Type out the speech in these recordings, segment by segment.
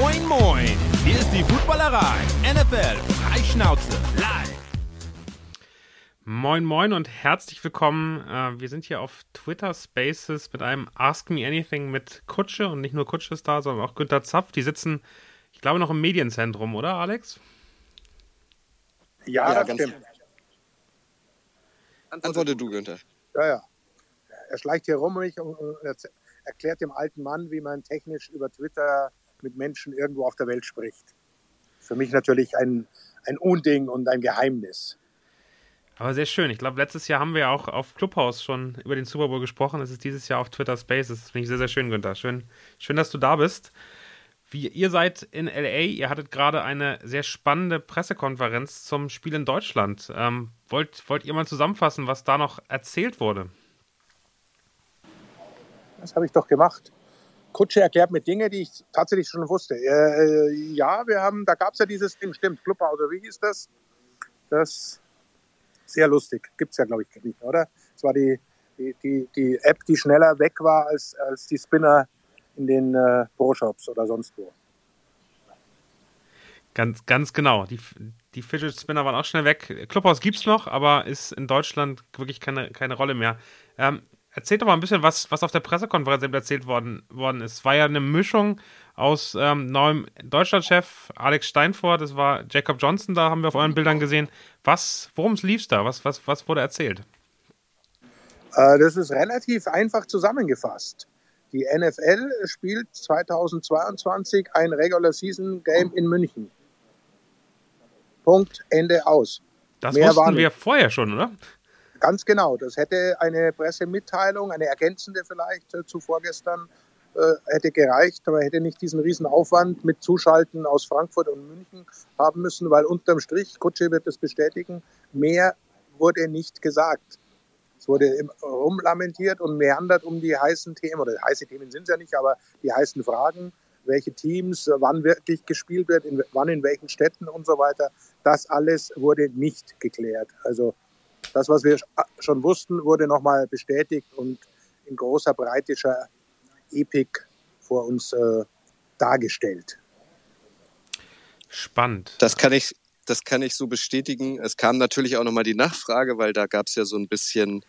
Moin, moin! Hier ist die Footballerei. NFL Freischnauze live. Moin, moin und herzlich willkommen. Äh, wir sind hier auf Twitter Spaces mit einem Ask Me Anything mit Kutsche und nicht nur Kutsche ist da, sondern auch Günter Zapf. Die sitzen, ich glaube, noch im Medienzentrum, oder, Alex? Ja, Ja, das ganz- stimmt. Antworte du, Günther. Ja, ja. Er schleicht hier rum und ich- und erz- erklärt dem alten Mann, wie man technisch über Twitter mit Menschen irgendwo auf der Welt spricht. Für mich natürlich ein, ein Unding und ein Geheimnis. Aber sehr schön. Ich glaube, letztes Jahr haben wir auch auf Clubhouse schon über den Super Bowl gesprochen. Es ist dieses Jahr auf Twitter Spaces. Das finde ich sehr, sehr schön, Günther. Schön, schön, dass du da bist. Wie, ihr seid in LA, ihr hattet gerade eine sehr spannende Pressekonferenz zum Spiel in Deutschland. Ähm, wollt, wollt ihr mal zusammenfassen, was da noch erzählt wurde? Das habe ich doch gemacht. Kutsche erklärt mir Dinge, die ich tatsächlich schon wusste. Äh, ja, wir haben, da gab es ja dieses Ding, stimmt, Clubhouse, wie hieß das? Das sehr lustig. Gibt es ja, glaube ich, nicht, oder? Es war die, die, die, die App, die schneller weg war als, als die Spinner in den äh, Pro-Shops oder sonst wo. Ganz, ganz genau. Die, die Fidget Spinner waren auch schnell weg. Clubhouse gibt's noch, aber ist in Deutschland wirklich keine, keine Rolle mehr. Ähm, erzählt doch mal ein bisschen, was, was auf der Pressekonferenz eben erzählt worden, worden ist. Es war ja eine Mischung aus ähm, neuem Deutschlandchef Alex Steinfort, es war Jacob Johnson, da haben wir auf euren Bildern gesehen. Was, worum lief's da? Was, was, was wurde erzählt? Äh, das ist relativ einfach zusammengefasst. Die NFL spielt 2022 ein Regular Season Game in München. Punkt, Ende aus. Das Mehr war wussten wir nicht. vorher schon, oder? Ganz genau. Das hätte eine Pressemitteilung, eine ergänzende vielleicht äh, zu vorgestern, äh, hätte gereicht, aber hätte nicht diesen riesen Aufwand mit Zuschalten aus Frankfurt und München haben müssen, weil unterm Strich, Kutsche wird das bestätigen, mehr wurde nicht gesagt. Es wurde rumlamentiert und meandert um die heißen Themen, oder heiße Themen sind es ja nicht, aber die heißen Fragen, welche Teams, äh, wann wirklich gespielt wird, in, wann in welchen Städten und so weiter. Das alles wurde nicht geklärt. Also das, was wir schon wussten, wurde nochmal bestätigt und in großer breitischer Epik vor uns äh, dargestellt. Spannend. Das kann ich, das kann ich so bestätigen. Es kam natürlich auch nochmal die Nachfrage, weil da gab es ja so ein bisschen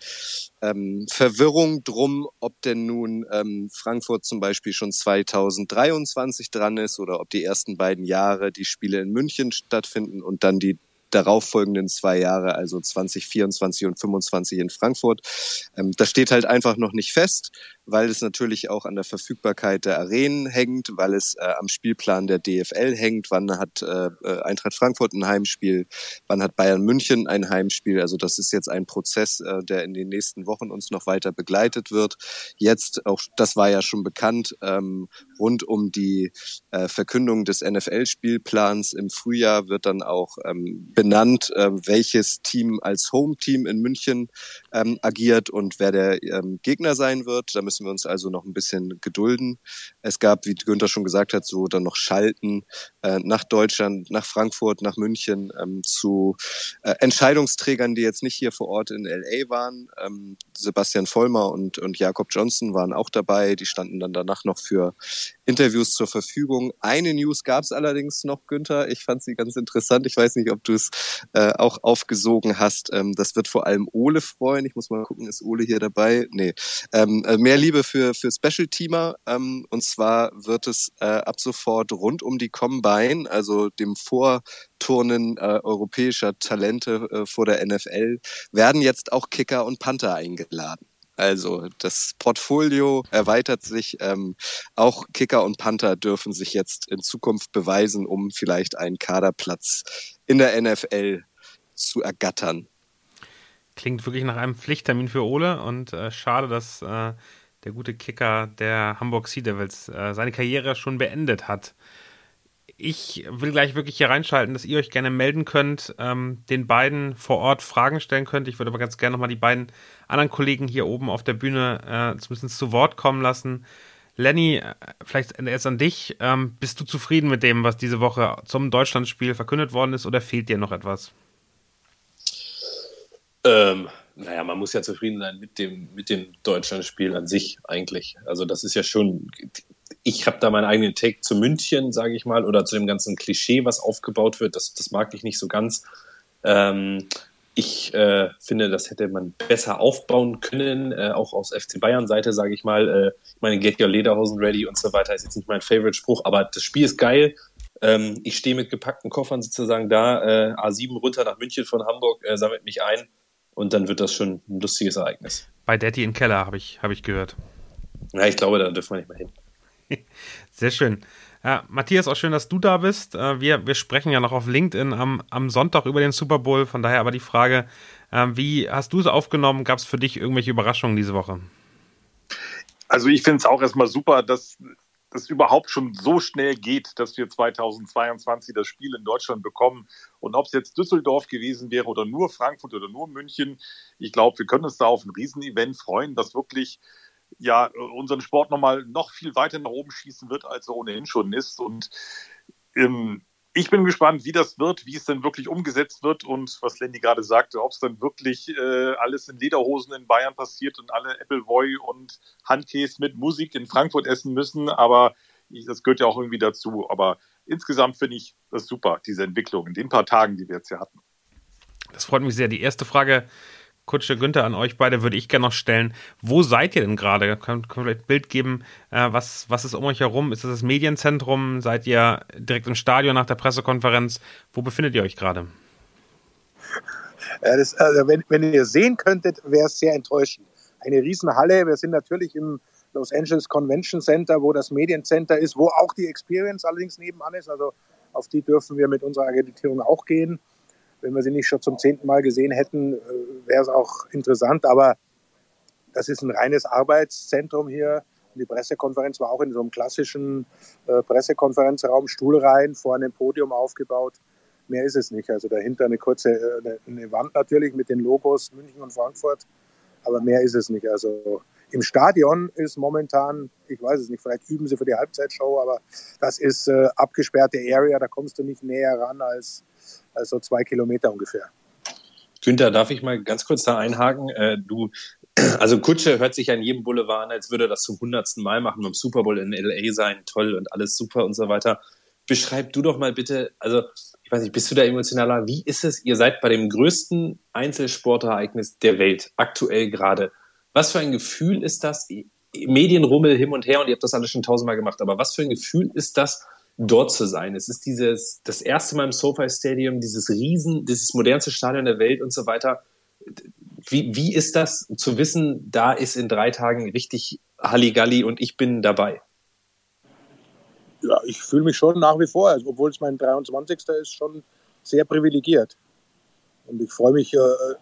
ähm, Verwirrung drum, ob denn nun ähm, Frankfurt zum Beispiel schon 2023 dran ist oder ob die ersten beiden Jahre die Spiele in München stattfinden und dann die darauffolgenden zwei Jahre, also 2024 und 25 in Frankfurt. Ähm, das steht halt einfach noch nicht fest, weil es natürlich auch an der Verfügbarkeit der Arenen hängt, weil es äh, am Spielplan der DFL hängt. Wann hat äh, äh, Eintracht Frankfurt ein Heimspiel? Wann hat Bayern München ein Heimspiel? Also das ist jetzt ein Prozess, äh, der in den nächsten Wochen uns noch weiter begleitet wird. Jetzt auch, das war ja schon bekannt, ähm, rund um die äh, Verkündung des NFL-Spielplans im Frühjahr wird dann auch ähm, benannt, äh, welches Team als Home-Team in München ähm, agiert und wer der ähm, Gegner sein wird. Da müssen wir uns also noch ein bisschen gedulden. Es gab, wie Günther schon gesagt hat, so dann noch Schalten äh, nach Deutschland, nach Frankfurt, nach München ähm, zu äh, Entscheidungsträgern, die jetzt nicht hier vor Ort in LA waren. Ähm, Sebastian Vollmer und, und Jakob Johnson waren auch dabei. Die standen dann danach noch für Interviews zur Verfügung. Eine News gab es allerdings noch, Günther. Ich fand sie ganz interessant. Ich weiß nicht, ob du es äh, auch aufgesogen hast. Ähm, das wird vor allem Ole freuen. Ich muss mal gucken, ist Ole hier dabei? Nee. Ähm, äh, mehr Liebe für, für Special-Teamer. Ähm, und zwar wird es äh, ab sofort rund um die Combine, also dem Vorturnen äh, europäischer Talente äh, vor der NFL, werden jetzt auch Kicker und Panther eingeladen. Also das Portfolio erweitert sich. Ähm, auch Kicker und Panther dürfen sich jetzt in Zukunft beweisen, um vielleicht einen Kaderplatz in der NFL zu ergattern. Klingt wirklich nach einem Pflichttermin für Ole und äh, schade, dass äh, der gute Kicker der Hamburg Sea Devils äh, seine Karriere schon beendet hat. Ich will gleich wirklich hier reinschalten, dass ihr euch gerne melden könnt, ähm, den beiden vor Ort Fragen stellen könnt. Ich würde aber ganz gerne nochmal die beiden anderen Kollegen hier oben auf der Bühne äh, zumindest zu Wort kommen lassen. Lenny, äh, vielleicht erst an dich. Ähm, bist du zufrieden mit dem, was diese Woche zum Deutschlandspiel verkündet worden ist, oder fehlt dir noch etwas? Ähm, naja, man muss ja zufrieden sein mit dem, mit dem Deutschlandspiel an sich eigentlich. Also das ist ja schon, ich habe da meinen eigenen Take zu München, sage ich mal, oder zu dem ganzen Klischee, was aufgebaut wird. Das, das mag ich nicht so ganz. Ähm, ich äh, finde, das hätte man besser aufbauen können, äh, auch aus FC Bayern Seite, sage ich mal. Äh, ich meine, get your Lederhosen ready und so weiter ist jetzt nicht mein Favorite-Spruch, aber das Spiel ist geil. Ähm, ich stehe mit gepackten Koffern sozusagen da, äh, A7 runter nach München von Hamburg, äh, sammelt mich ein und dann wird das schon ein lustiges Ereignis. Bei Daddy in Keller habe ich, hab ich gehört. Ja, ich glaube, da dürfen wir nicht mehr hin. Sehr schön. Ja, Matthias, auch schön, dass du da bist. Äh, wir, wir sprechen ja noch auf LinkedIn am, am Sonntag über den Super Bowl. Von daher aber die Frage, ähm, wie hast du es aufgenommen? Gab es für dich irgendwelche Überraschungen diese Woche? Also ich finde es auch erstmal super, dass es überhaupt schon so schnell geht, dass wir 2022 das Spiel in Deutschland bekommen. Und ob es jetzt Düsseldorf gewesen wäre oder nur Frankfurt oder nur München, ich glaube, wir können uns da auf ein Riesenevent freuen, das wirklich ja unseren Sport nochmal noch viel weiter nach oben schießen wird, als er ohnehin schon ist. Und ähm, ich bin gespannt, wie das wird, wie es denn wirklich umgesetzt wird und was Lenny gerade sagte, ob es dann wirklich äh, alles in Lederhosen in Bayern passiert und alle Appleboy und Handkäse mit Musik in Frankfurt essen müssen. Aber ich, das gehört ja auch irgendwie dazu. Aber insgesamt finde ich das super, diese Entwicklung in den paar Tagen, die wir jetzt hier hatten. Das freut mich sehr. Die erste Frage Kutsche Günther, an euch beide würde ich gerne noch stellen. Wo seid ihr denn gerade? Könnt ihr vielleicht ein Bild geben? Äh, was, was ist um euch herum? Ist das das Medienzentrum? Seid ihr direkt im Stadion nach der Pressekonferenz? Wo befindet ihr euch gerade? Ja, das, also wenn, wenn ihr sehen könntet, wäre es sehr enttäuschend. Eine Riesenhalle. Wir sind natürlich im Los Angeles Convention Center, wo das Mediencenter ist, wo auch die Experience allerdings nebenan ist. Also auf die dürfen wir mit unserer Akkreditierung auch gehen wenn wir sie nicht schon zum zehnten Mal gesehen hätten, äh, wäre es auch interessant. Aber das ist ein reines Arbeitszentrum hier. Und die Pressekonferenz war auch in so einem klassischen äh, Pressekonferenzraum, Stuhlreihen, vorne ein Podium aufgebaut. Mehr ist es nicht. Also dahinter eine kurze äh, eine Wand natürlich mit den Logos München und Frankfurt. Aber mehr ist es nicht. Also im Stadion ist momentan, ich weiß es nicht, vielleicht üben sie für die Halbzeitshow, aber das ist äh, abgesperrte Area, da kommst du nicht näher ran als, also zwei Kilometer ungefähr. Günther, darf ich mal ganz kurz da einhaken? Äh, du, also Kutsche hört sich an jedem Boulevard an, als würde er das zum hundertsten Mal machen, beim Super Bowl in LA sein, toll und alles super und so weiter. Beschreib du doch mal bitte, also ich weiß nicht, bist du da emotionaler? Wie ist es? Ihr seid bei dem größten Einzelsportereignis der Welt, aktuell gerade. Was für ein Gefühl ist das? Medienrummel hin und her und ihr habt das alles schon tausendmal gemacht, aber was für ein Gefühl ist das, dort zu sein. Es ist dieses, das erste Mal im SoFi Stadium, dieses riesen, dieses modernste Stadion der Welt und so weiter. Wie, wie ist das zu wissen, da ist in drei Tagen richtig Halligalli und ich bin dabei? Ja, ich fühle mich schon nach wie vor, also, obwohl es mein 23. ist, schon sehr privilegiert. Und ich freue mich äh,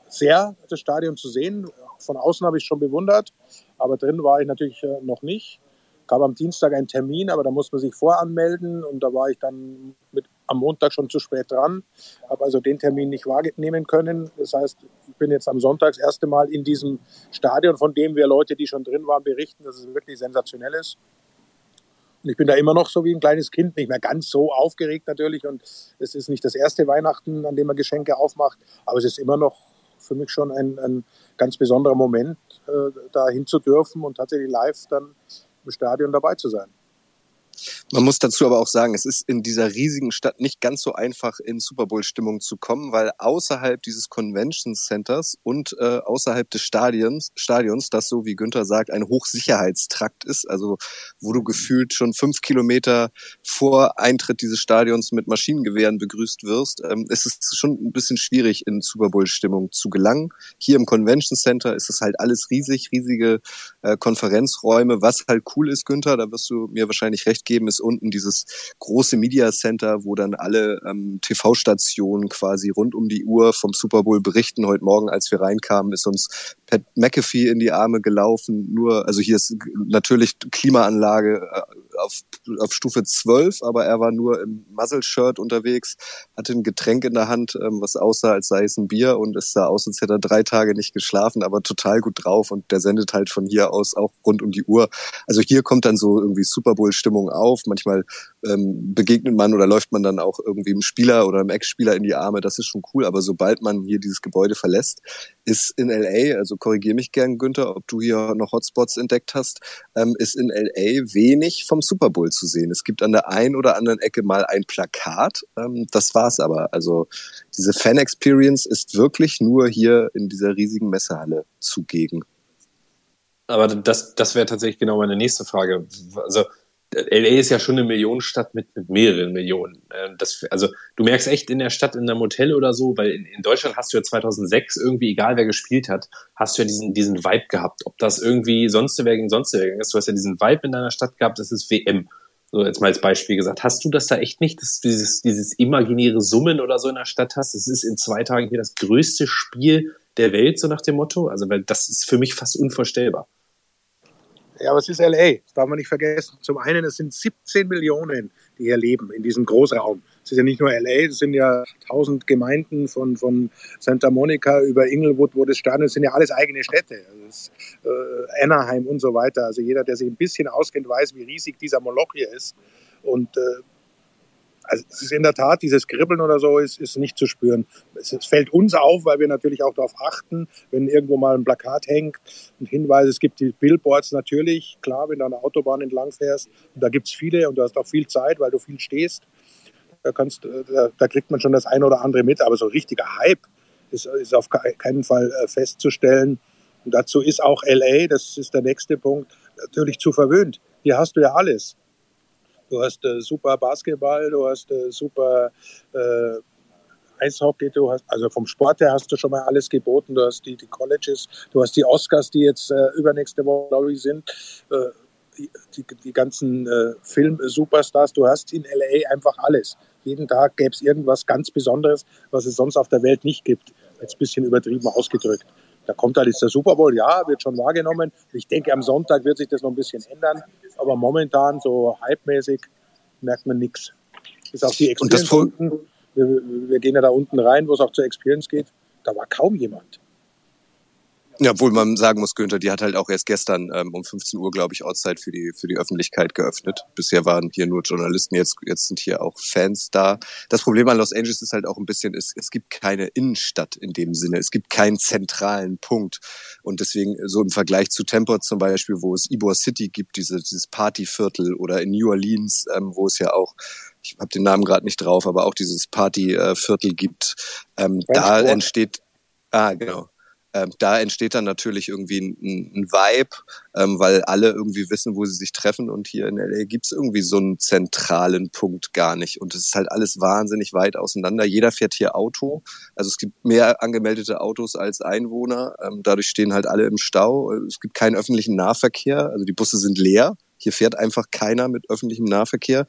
sehr, das Stadion zu sehen. Von außen habe ich es schon bewundert, aber drin war ich natürlich äh, noch nicht gab am Dienstag einen Termin, aber da muss man sich voranmelden und da war ich dann mit, am Montag schon zu spät dran, habe also den Termin nicht wahrnehmen können. Das heißt, ich bin jetzt am Sonntag das erste Mal in diesem Stadion, von dem wir Leute, die schon drin waren, berichten, dass es wirklich sensationell ist. Und ich bin da immer noch so wie ein kleines Kind, nicht mehr ganz so aufgeregt natürlich. Und es ist nicht das erste Weihnachten, an dem man Geschenke aufmacht, aber es ist immer noch für mich schon ein, ein ganz besonderer Moment, äh, da hin zu dürfen und tatsächlich live dann im Stadion dabei zu sein. Man muss dazu aber auch sagen, es ist in dieser riesigen Stadt nicht ganz so einfach, in Super Bowl-Stimmung zu kommen, weil außerhalb dieses Convention Centers und äh, außerhalb des Stadions, Stadions, das so wie Günther sagt, ein Hochsicherheitstrakt ist, also wo du gefühlt schon fünf Kilometer vor Eintritt dieses Stadions mit Maschinengewehren begrüßt wirst, ähm, ist es schon ein bisschen schwierig, in Super Bowl-Stimmung zu gelangen. Hier im Convention Center ist es halt alles riesig, riesige äh, Konferenzräume. Was halt cool ist, Günther, da wirst du mir wahrscheinlich recht geben, ist unten dieses große Media Center, wo dann alle ähm, TV-Stationen quasi rund um die Uhr vom Super Bowl berichten. Heute Morgen, als wir reinkamen, ist uns Pat McAfee in die Arme gelaufen. Nur, also hier ist natürlich Klimaanlage äh, auf, auf Stufe 12, aber er war nur im Muzzle-Shirt unterwegs, hatte ein Getränk in der Hand, ähm, was aussah, als sei es ein Bier und es sah aus, als hätte er drei Tage nicht geschlafen, aber total gut drauf und der sendet halt von hier aus auch rund um die Uhr. Also hier kommt dann so irgendwie Super Bowl-Stimmung auf. Manchmal ähm, begegnet man oder läuft man dann auch irgendwie im Spieler oder im Ex-Spieler in die Arme. Das ist schon cool. Aber sobald man hier dieses Gebäude verlässt, ist in LA, also korrigiere mich gern, Günther, ob du hier noch Hotspots entdeckt hast, ähm, ist in LA wenig vom Super Bowl zu sehen. Es gibt an der einen oder anderen Ecke mal ein Plakat. Ähm, das war's aber. Also diese Fan-Experience ist wirklich nur hier in dieser riesigen Messehalle zugegen. Aber das, das wäre tatsächlich genau meine nächste Frage. Also LA ist ja schon eine Millionenstadt mit, mit mehreren Millionen. Ähm, das, also du merkst echt in der Stadt, in einem Hotel oder so, weil in, in, Deutschland hast du ja 2006 irgendwie, egal wer gespielt hat, hast du ja diesen, diesen Vibe gehabt. Ob das irgendwie sonst wer gegen sonst wer ist. Du hast ja diesen Vibe in deiner Stadt gehabt, das ist WM. So jetzt mal als Beispiel gesagt. Hast du das da echt nicht, dass du dieses, dieses imaginäre Summen oder so in der Stadt hast? Es ist in zwei Tagen hier das größte Spiel der Welt, so nach dem Motto. Also, weil das ist für mich fast unvorstellbar. Ja, aber es ist LA, das darf man nicht vergessen. Zum einen, es sind 17 Millionen, die hier leben, in diesem Großraum. Es ist ja nicht nur LA, es sind ja tausend Gemeinden von, von Santa Monica über Inglewood, wo das stand, es sind ja alles eigene Städte. Also ist, äh, Anaheim und so weiter. Also jeder, der sich ein bisschen auskennt, weiß, wie riesig dieser Moloch hier ist. Und äh, also es ist in der Tat, dieses Kribbeln oder so ist, ist nicht zu spüren. Es, es, fällt uns auf, weil wir natürlich auch darauf achten, wenn irgendwo mal ein Plakat hängt und Hinweise, es gibt die Billboards natürlich, klar, wenn du an der Autobahn entlang fährst, da gibt es viele und du hast auch viel Zeit, weil du viel stehst, da, kannst, da, da kriegt man schon das eine oder andere mit, aber so richtiger Hype ist, ist auf keinen Fall äh, festzustellen. Und dazu ist auch LA, das ist der nächste Punkt, natürlich zu verwöhnt. Hier hast du ja alles. Du hast äh, super Basketball, du hast äh, super äh, Eishockey, du hast, also vom Sport her hast du schon mal alles geboten. Du hast die, die Colleges, du hast die Oscars, die jetzt äh, übernächste Woche, glaube ich, sind. Äh, die, die, die, ganzen äh, Film-Superstars, du hast in LA einfach alles. Jeden Tag gäbe es irgendwas ganz Besonderes, was es sonst auf der Welt nicht gibt. Jetzt ein bisschen übertrieben ausgedrückt. Da kommt halt jetzt der Super Bowl, ja, wird schon wahrgenommen. Ich denke, am Sonntag wird sich das noch ein bisschen ändern. Aber momentan, so hypemäßig, merkt man nichts. Ist auch die Experience unten. Wir, wir, gehen ja da unten rein, wo es auch zur Experience geht. Da war kaum jemand. Ja, obwohl man sagen muss, Günther, die hat halt auch erst gestern ähm, um 15 Uhr, glaube ich, Ortszeit für die, für die Öffentlichkeit geöffnet. Bisher waren hier nur Journalisten, jetzt, jetzt sind hier auch Fans da. Das Problem an Los Angeles ist halt auch ein bisschen, es, es gibt keine Innenstadt in dem Sinne. Es gibt keinen zentralen Punkt. Und deswegen, so im Vergleich zu Tempo zum Beispiel, wo es Ybor City gibt, diese, dieses Partyviertel oder in New Orleans, ähm, wo es ja auch ich habe den Namen gerade nicht drauf, aber auch dieses Partyviertel gibt. Ähm, da entsteht, ah genau, ähm, da entsteht dann natürlich irgendwie ein, ein Vibe, ähm, weil alle irgendwie wissen, wo sie sich treffen. Und hier in LA gibt's irgendwie so einen zentralen Punkt gar nicht. Und es ist halt alles wahnsinnig weit auseinander. Jeder fährt hier Auto. Also es gibt mehr angemeldete Autos als Einwohner. Ähm, dadurch stehen halt alle im Stau. Es gibt keinen öffentlichen Nahverkehr. Also die Busse sind leer. Hier fährt einfach keiner mit öffentlichem Nahverkehr.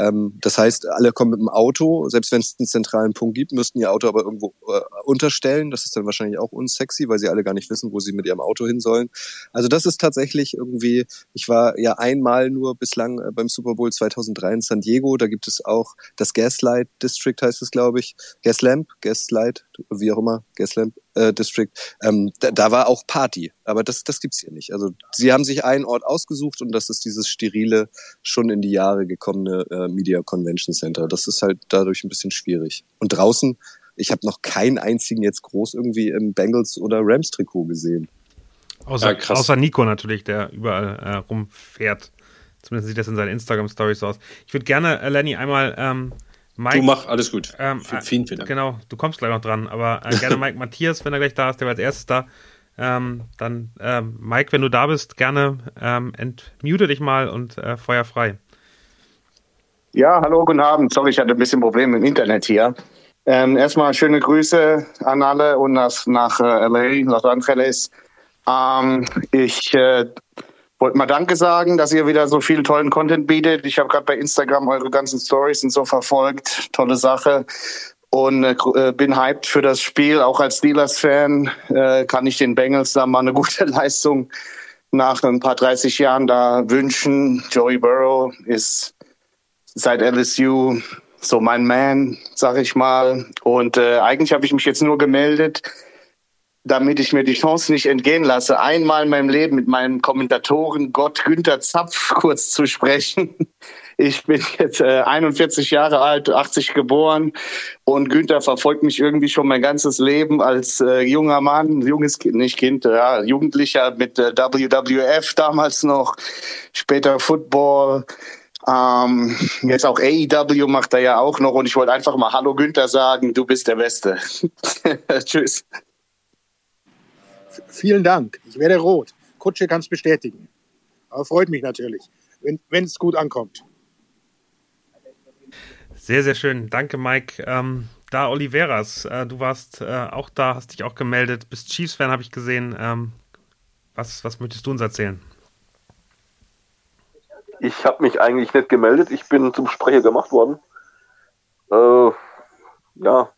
Ähm, das heißt, alle kommen mit dem Auto. Selbst wenn es einen zentralen Punkt gibt, müssten ihr Auto aber irgendwo äh, unterstellen. Das ist dann wahrscheinlich auch unsexy, weil sie alle gar nicht wissen, wo sie mit ihrem Auto hin sollen. Also das ist tatsächlich irgendwie, ich war ja einmal nur bislang äh, beim Super Bowl 2003 in San Diego. Da gibt es auch das Gaslight District, heißt es, glaube ich. Gaslamp, Gaslight, wie auch immer, Gaslamp äh, District. Ähm, da, da war auch Party, aber das, das gibt's hier nicht. Also sie haben sich einen Ort ausgesucht und das ist dieses sterile, schon in die Jahre gekommene äh, Media Convention Center. Das ist halt dadurch ein bisschen schwierig. Und draußen, ich habe noch keinen einzigen jetzt groß irgendwie im Bengals oder Rams Trikot gesehen. Außer, ja, außer Nico natürlich, der überall äh, rumfährt. Zumindest sieht das in seinen Instagram Stories aus. Ich würde gerne, äh, Lenny, einmal ähm, Mike. Du mach alles gut. Ähm, vielen, vielen Dank. Genau, du kommst gleich noch dran, aber äh, gerne Mike Matthias, wenn er gleich da ist, der war als erstes da. Ähm, dann, ähm, Mike, wenn du da bist, gerne ähm, entmute dich mal und äh, feuer frei. Ja, hallo, guten Abend. Sorry, ich hatte ein bisschen Probleme im Internet hier. Ähm, erstmal schöne Grüße an alle und nach, nach äh, LA, Los Angeles. Ähm, ich äh, wollte mal Danke sagen, dass ihr wieder so viel tollen Content bietet. Ich habe gerade bei Instagram eure ganzen Stories und so verfolgt. Tolle Sache. Und äh, äh, bin hyped für das Spiel. Auch als Steelers-Fan äh, kann ich den Bengals da mal eine gute Leistung nach ein paar 30 Jahren da wünschen. Joey Burrow ist seit LSU so mein Man, sag ich mal. Und äh, eigentlich habe ich mich jetzt nur gemeldet, damit ich mir die Chance nicht entgehen lasse, einmal in meinem Leben mit meinem Kommentatoren Gott Günther Zapf kurz zu sprechen. Ich bin jetzt äh, 41 Jahre alt, 80 geboren und Günther verfolgt mich irgendwie schon mein ganzes Leben als äh, junger Mann, junges Kind, nicht Kind, ja, Jugendlicher mit äh, WWF damals noch, später Football. Ähm, jetzt auch AEW macht er ja auch noch und ich wollte einfach mal Hallo Günther sagen, du bist der Beste. Tschüss. Vielen Dank. Ich werde rot. Kutsche kann es bestätigen. Aber freut mich natürlich, wenn es gut ankommt. Sehr, sehr schön. Danke, Mike. Ähm, da Oliveras, äh, du warst äh, auch da, hast dich auch gemeldet, bist Chiefs-Fan, habe ich gesehen. Ähm, was, was möchtest du uns erzählen? Ich habe mich eigentlich nicht gemeldet. Ich bin zum Sprecher gemacht worden. Äh, ja.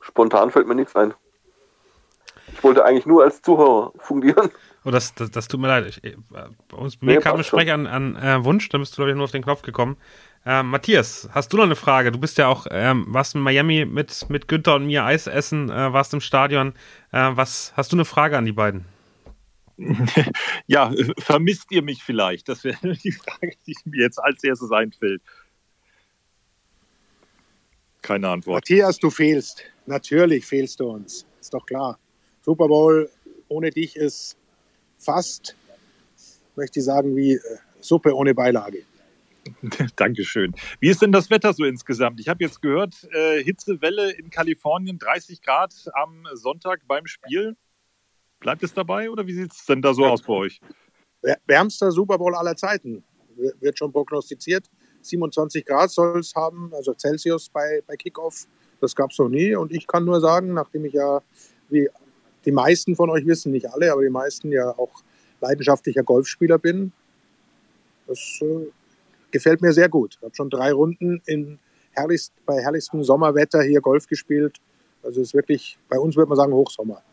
Spontan fällt mir nichts ein. Ich wollte eigentlich nur als Zuhörer fungieren. Oh, das, das, das tut mir leid. Ich, äh, bei uns, bei mir nee, kam ein Sprecher an, an äh, Wunsch, da bist du, glaube ich, nur auf den Knopf gekommen. Äh, Matthias, hast du noch eine Frage? Du bist ja auch, ähm, warst in Miami mit, mit Günther und mir Eis essen, äh, warst im Stadion. Äh, was hast du eine Frage an die beiden? ja, vermisst ihr mich vielleicht? Das wäre die Frage, die mir jetzt als erstes einfällt. Keine Antwort. Matthias, du fehlst. Natürlich fehlst du uns. Ist doch klar. Super Bowl ohne dich ist fast, möchte ich sagen, wie äh, Suppe ohne Beilage. Dankeschön. Wie ist denn das Wetter so insgesamt? Ich habe jetzt gehört, äh, Hitzewelle in Kalifornien, 30 Grad am Sonntag beim Spiel. Bleibt es dabei oder wie sieht es denn da so aus bei euch? Wärmster Super Bowl aller Zeiten, wird schon prognostiziert. 27 Grad soll es haben, also Celsius bei, bei Kickoff. Das gab es noch nie. Und ich kann nur sagen, nachdem ich ja, wie die meisten von euch wissen, nicht alle, aber die meisten ja auch leidenschaftlicher Golfspieler bin, das äh, gefällt mir sehr gut. Ich habe schon drei Runden in herrlichst, bei herrlichstem Sommerwetter hier Golf gespielt. Also es ist wirklich, bei uns würde man sagen, Hochsommer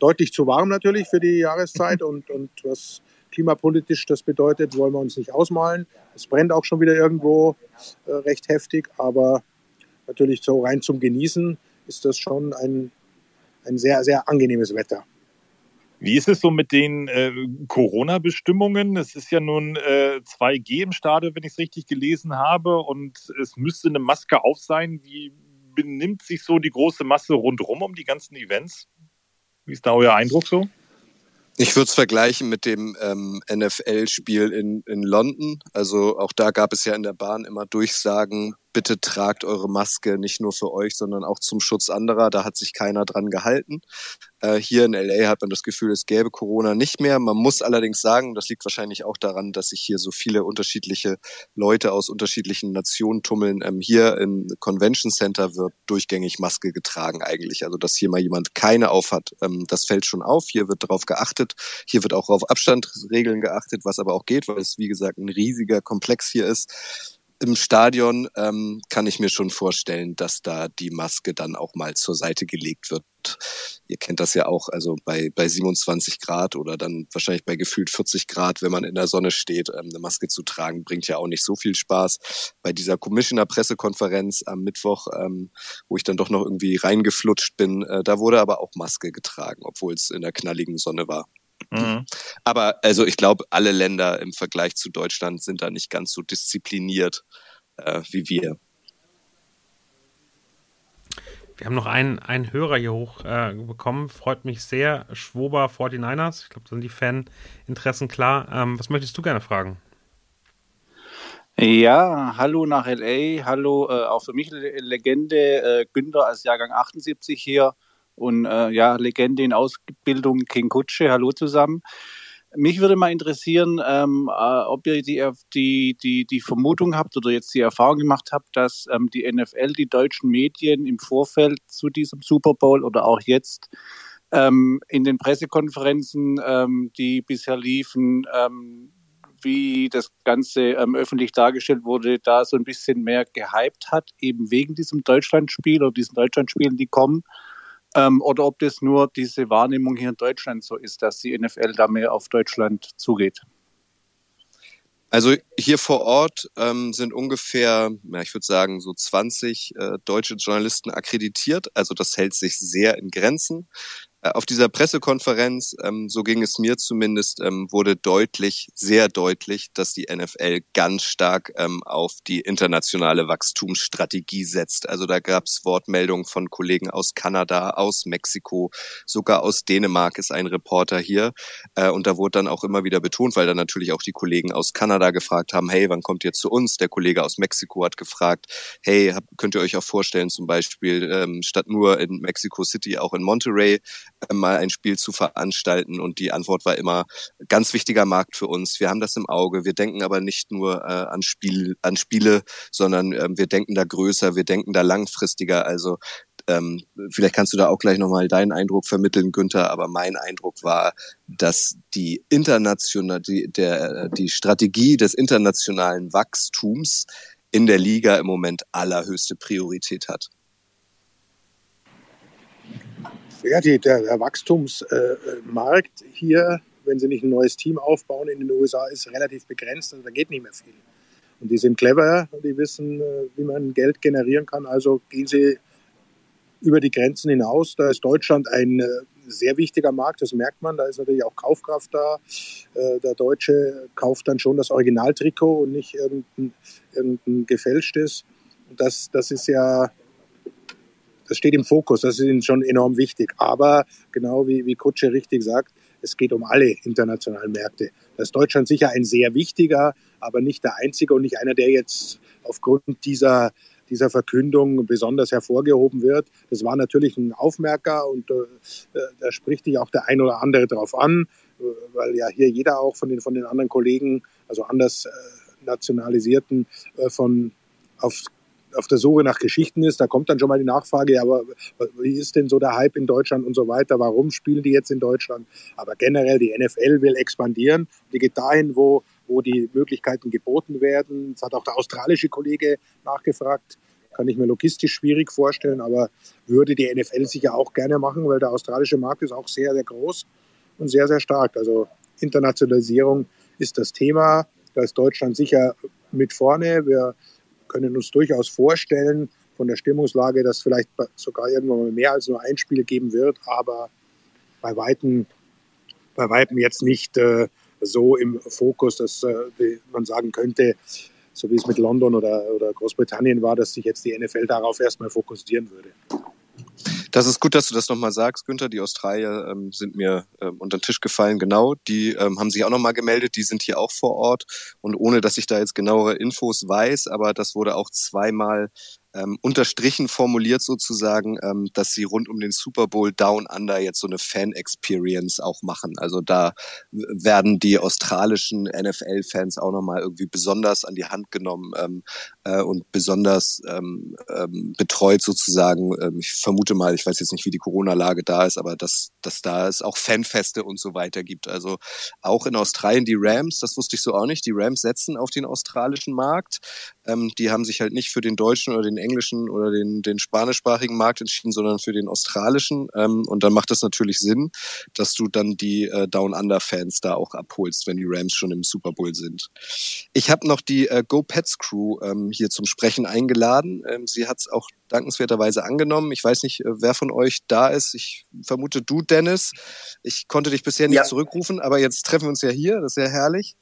deutlich zu warm natürlich für die Jahreszeit und, und was klimapolitisch das bedeutet, wollen wir uns nicht ausmalen. Es brennt auch schon wieder irgendwo äh, recht heftig, aber natürlich so rein zum Genießen ist das schon ein, ein sehr, sehr angenehmes Wetter. Wie ist es so mit den äh, Corona-Bestimmungen? Es ist ja nun äh, 2G im Stadion, wenn ich es richtig gelesen habe, und es müsste eine Maske auf sein. Wie benimmt sich so die große Masse rundherum um die ganzen Events? Wie ist da euer Eindruck so? Ich würde es vergleichen mit dem ähm, NFL-Spiel in, in London. Also auch da gab es ja in der Bahn immer Durchsagen, bitte tragt eure Maske nicht nur für euch, sondern auch zum Schutz anderer. Da hat sich keiner dran gehalten. Äh, hier in LA hat man das Gefühl, es gäbe Corona nicht mehr. Man muss allerdings sagen, das liegt wahrscheinlich auch daran, dass sich hier so viele unterschiedliche Leute aus unterschiedlichen Nationen tummeln. Ähm, hier im Convention Center wird durchgängig Maske getragen eigentlich. Also dass hier mal jemand keine aufhat, ähm, das fällt schon auf. Hier wird darauf geachtet. Hier wird auch auf Abstandregeln geachtet, was aber auch geht, weil es wie gesagt ein riesiger Komplex hier ist im Stadion ähm, kann ich mir schon vorstellen, dass da die Maske dann auch mal zur Seite gelegt wird. Ihr kennt das ja auch, also bei, bei 27 Grad oder dann wahrscheinlich bei gefühlt 40 Grad, wenn man in der Sonne steht, ähm, eine Maske zu tragen, bringt ja auch nicht so viel Spaß. Bei dieser Commissioner-Pressekonferenz am Mittwoch, ähm, wo ich dann doch noch irgendwie reingeflutscht bin, äh, da wurde aber auch Maske getragen, obwohl es in der knalligen Sonne war. Mhm. Aber also ich glaube, alle Länder im Vergleich zu Deutschland sind da nicht ganz so diszipliniert äh, wie wir. Wir haben noch einen, einen Hörer hier hoch äh, bekommen. Freut mich sehr. Schwober 49ers. Ich glaube, da sind die Faninteressen klar. Ähm, was möchtest du gerne fragen? Ja, hallo nach LA. Hallo, äh, auch für mich Legende. Äh, Günther als Jahrgang 78 hier und äh, ja, Legende in Ausbildung King Kutsche. Hallo zusammen. Mich würde mal interessieren, ähm, äh, ob ihr die, die, die, die Vermutung habt oder jetzt die Erfahrung gemacht habt, dass ähm, die NFL, die deutschen Medien im Vorfeld zu diesem Super Bowl oder auch jetzt ähm, in den Pressekonferenzen, ähm, die bisher liefen, ähm, wie das Ganze ähm, öffentlich dargestellt wurde, da so ein bisschen mehr gehypt hat, eben wegen diesem Deutschlandspiel oder diesen Deutschlandspielen, die kommen ähm, oder ob das nur diese Wahrnehmung hier in Deutschland so ist, dass die NFL da mehr auf Deutschland zugeht. Also hier vor Ort ähm, sind ungefähr, ja, ich würde sagen, so 20 äh, deutsche Journalisten akkreditiert. Also das hält sich sehr in Grenzen. Äh, auf dieser Pressekonferenz, ähm, so ging es mir zumindest, ähm, wurde deutlich, sehr deutlich, dass die NFL ganz stark ähm, auf die internationale Wachstumsstrategie setzt. Also da gab es Wortmeldungen von Kollegen aus Kanada, aus Mexiko, sogar aus Dänemark ist ein Reporter hier. Äh, und da wurde dann auch immer wieder betont, weil dann natürlich auch die Kollegen aus Kanada gefragt haben, hey, wann kommt ihr zu uns? Der Kollege aus Mexiko hat gefragt, hey, könnt ihr euch auch vorstellen, zum Beispiel ähm, statt nur in Mexico City auch in Monterey mal ein Spiel zu veranstalten? Und die Antwort war immer, ganz wichtiger Markt für uns. Wir haben das im Auge. Wir denken aber nicht nur äh, an, Spiel, an Spiele, sondern äh, wir denken da größer, wir denken da langfristiger. Also ähm, vielleicht kannst du da auch gleich nochmal deinen Eindruck vermitteln, Günther, aber mein Eindruck war, dass die international, die, der, die Strategie des internationalen Wachstums in der Liga im Moment allerhöchste Priorität hat. Ja, die, der, der Wachstumsmarkt äh, hier, wenn sie nicht ein neues Team aufbauen in den USA, ist relativ begrenzt. Also da geht nicht mehr viel. Und die sind clever und die wissen, äh, wie man Geld generieren kann. Also gehen sie über die Grenzen hinaus. Da ist Deutschland ein äh, sehr wichtiger Markt, das merkt man. Da ist natürlich auch Kaufkraft da. Der Deutsche kauft dann schon das Originaltrikot und nicht irgendein, irgendein gefälschtes. Und das, das ist ja, das steht im Fokus, das ist ihnen schon enorm wichtig. Aber genau wie, wie Kutsche richtig sagt, es geht um alle internationalen Märkte. Da ist Deutschland sicher ein sehr wichtiger, aber nicht der einzige und nicht einer, der jetzt aufgrund dieser dieser Verkündung besonders hervorgehoben wird. Das war natürlich ein Aufmerker und äh, da spricht sich auch der ein oder andere drauf an, äh, weil ja hier jeder auch von den, von den anderen Kollegen, also anders äh, nationalisierten, äh, von auf auf der Suche nach Geschichten ist, da kommt dann schon mal die Nachfrage, aber wie ist denn so der Hype in Deutschland und so weiter? Warum spielen die jetzt in Deutschland? Aber generell, die NFL will expandieren. Die geht dahin, wo wo die Möglichkeiten geboten werden. Das hat auch der australische Kollege nachgefragt. Kann ich mir logistisch schwierig vorstellen, aber würde die NFL sicher auch gerne machen, weil der australische Markt ist auch sehr, sehr groß und sehr, sehr stark. Also Internationalisierung ist das Thema. Da ist Deutschland sicher mit vorne. Wir können uns durchaus vorstellen, von der Stimmungslage, dass vielleicht sogar irgendwann mal mehr als nur ein Spiel geben wird, aber bei Weitem, bei Weitem jetzt nicht äh, so im Fokus, dass äh, man sagen könnte, so wie es mit London oder, oder Großbritannien war, dass sich jetzt die NFL darauf erstmal fokussieren würde. Das ist gut, dass du das nochmal sagst, Günther. Die Australier ähm, sind mir ähm, unter den Tisch gefallen. Genau, die ähm, haben sich auch nochmal gemeldet. Die sind hier auch vor Ort. Und ohne, dass ich da jetzt genauere Infos weiß, aber das wurde auch zweimal ähm, unterstrichen formuliert sozusagen, ähm, dass sie rund um den Super Bowl Down Under jetzt so eine Fan-Experience auch machen. Also da werden die australischen NFL-Fans auch nochmal irgendwie besonders an die Hand genommen ähm, äh, und besonders ähm, ähm, betreut sozusagen. Ähm, ich vermute mal, ich weiß jetzt nicht, wie die Corona-Lage da ist, aber dass, dass da es auch Fanfeste und so weiter gibt. Also auch in Australien die Rams, das wusste ich so auch nicht, die Rams setzen auf den australischen Markt. Ähm, die haben sich halt nicht für den deutschen oder den englischen oder den, den spanischsprachigen Markt entschieden, sondern für den australischen. Ähm, und dann macht es natürlich Sinn, dass du dann die äh, Down Under Fans da auch abholst, wenn die Rams schon im Super Bowl sind. Ich habe noch die äh, Go Pets Crew ähm, hier zum Sprechen eingeladen. Ähm, sie hat es auch dankenswerterweise angenommen. Ich weiß nicht, äh, wer von euch da ist. Ich vermute du, Dennis. Ich konnte dich bisher nicht ja. zurückrufen, aber jetzt treffen wir uns ja hier. Das ist sehr herrlich.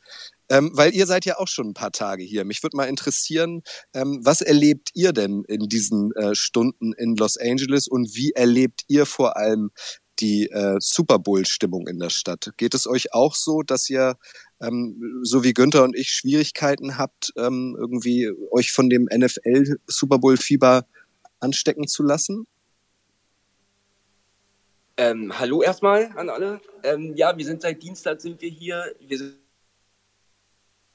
Ähm, weil ihr seid ja auch schon ein paar Tage hier. Mich würde mal interessieren, ähm, was erlebt ihr denn in diesen äh, Stunden in Los Angeles und wie erlebt ihr vor allem die äh, Super Bowl-Stimmung in der Stadt? Geht es euch auch so, dass ihr ähm, so wie Günther und ich Schwierigkeiten habt, ähm, irgendwie euch von dem NFL Super Bowl Fieber anstecken zu lassen? Ähm, hallo erstmal an alle. Ähm, ja, wir sind seit Dienstag sind wir hier. Wir sind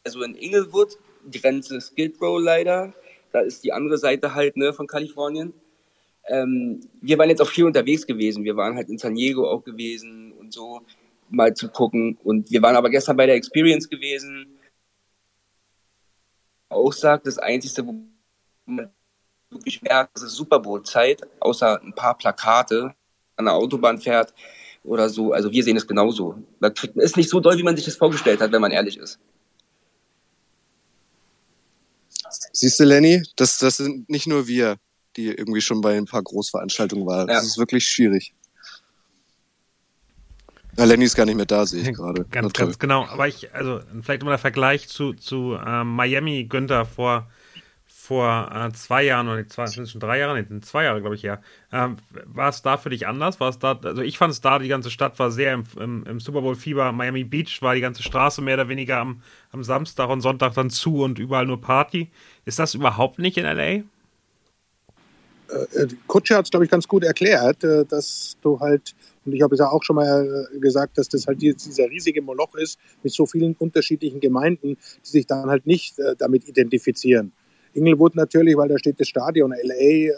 also in Inglewood, Grenze Skid Row leider. Da ist die andere Seite halt ne, von Kalifornien. Ähm, wir waren jetzt auch viel unterwegs gewesen. Wir waren halt in San Diego auch gewesen und so mal zu gucken. Und wir waren aber gestern bei der Experience gewesen. Auch sagt, das Einzige, wo man wirklich merkt, das ist Super Bowl-Zeit, außer ein paar Plakate an der Autobahn fährt oder so. Also wir sehen es genauso. Da kriegt, ist nicht so doll, wie man sich das vorgestellt hat, wenn man ehrlich ist. Siehst du, Lenny, das, das sind nicht nur wir, die irgendwie schon bei ein paar Großveranstaltungen waren. Ja. Das ist wirklich schwierig. Ja, Lenny ist gar nicht mehr da, sehe ich gerade. Ganz, ganz genau. Aber ich, also vielleicht immer der Vergleich zu, zu ähm, Miami Günther vor, vor äh, zwei Jahren oder zwei, schon drei Jahre, nee, zwei Jahre, glaube ich, ja. Ähm, war es da für dich anders? War es da, also ich fand es da, die ganze Stadt war sehr im, im, im Super Bowl-Fieber. Miami Beach war die ganze Straße mehr oder weniger am, am Samstag und Sonntag dann zu und überall nur Party. Ist das überhaupt nicht in LA? Äh, Kutsche hat es, glaube ich, ganz gut erklärt, äh, dass du halt, und ich habe es ja auch schon mal äh, gesagt, dass das halt dieser riesige Moloch ist mit so vielen unterschiedlichen Gemeinden, die sich dann halt nicht damit identifizieren. Inglewood natürlich, weil da steht das Stadion, LA,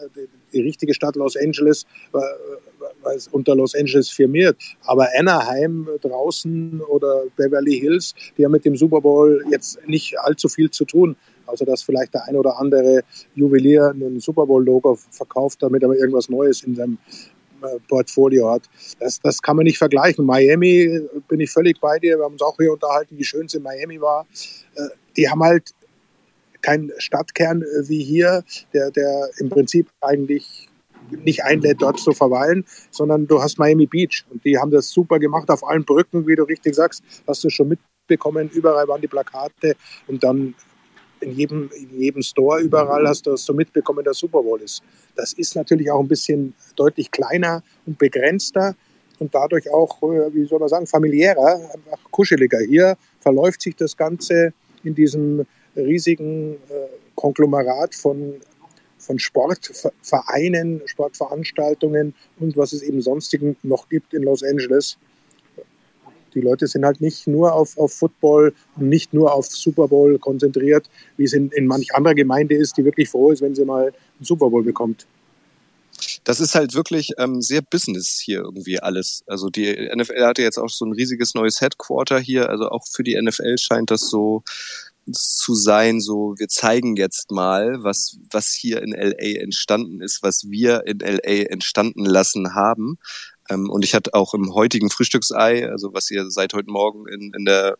die richtige Stadt Los Angeles, weil es unter Los Angeles firmiert. Aber Anaheim draußen oder Beverly Hills, die haben mit dem Super Bowl jetzt nicht allzu viel zu tun. Also dass vielleicht der ein oder andere Juwelier ein Super Bowl-Logo verkauft, damit er irgendwas Neues in seinem äh, Portfolio hat. Das, das kann man nicht vergleichen. Miami bin ich völlig bei dir. Wir haben uns auch hier unterhalten, wie schön es in Miami war. Äh, die haben halt keinen Stadtkern äh, wie hier, der, der im Prinzip eigentlich nicht einlädt, dort zu verweilen, sondern du hast Miami Beach und die haben das super gemacht auf allen Brücken, wie du richtig sagst, hast du schon mitbekommen, überall waren die Plakate und dann in jedem, in jedem Store überall hast du das so mitbekommen, der Super Bowl ist. Das ist natürlich auch ein bisschen deutlich kleiner und begrenzter und dadurch auch, äh, wie soll man sagen, familiärer, einfach kuscheliger. Hier verläuft sich das Ganze in diesem riesigen äh, Konglomerat von, von Sportvereinen, Sportveranstaltungen und was es eben sonstigen noch gibt in Los Angeles. Die Leute sind halt nicht nur auf, auf Football und nicht nur auf Super Bowl konzentriert, wie es in, in manch anderer Gemeinde ist, die wirklich froh ist, wenn sie mal einen Super Bowl bekommt das ist halt wirklich ähm, sehr Business hier irgendwie alles. Also die NFL hatte jetzt auch so ein riesiges neues Headquarter hier. Also auch für die NFL scheint das so zu sein, so wir zeigen jetzt mal, was, was hier in LA entstanden ist, was wir in LA entstanden lassen haben. Ähm, und ich hatte auch im heutigen Frühstücksei, also was ihr seit heute Morgen in, in der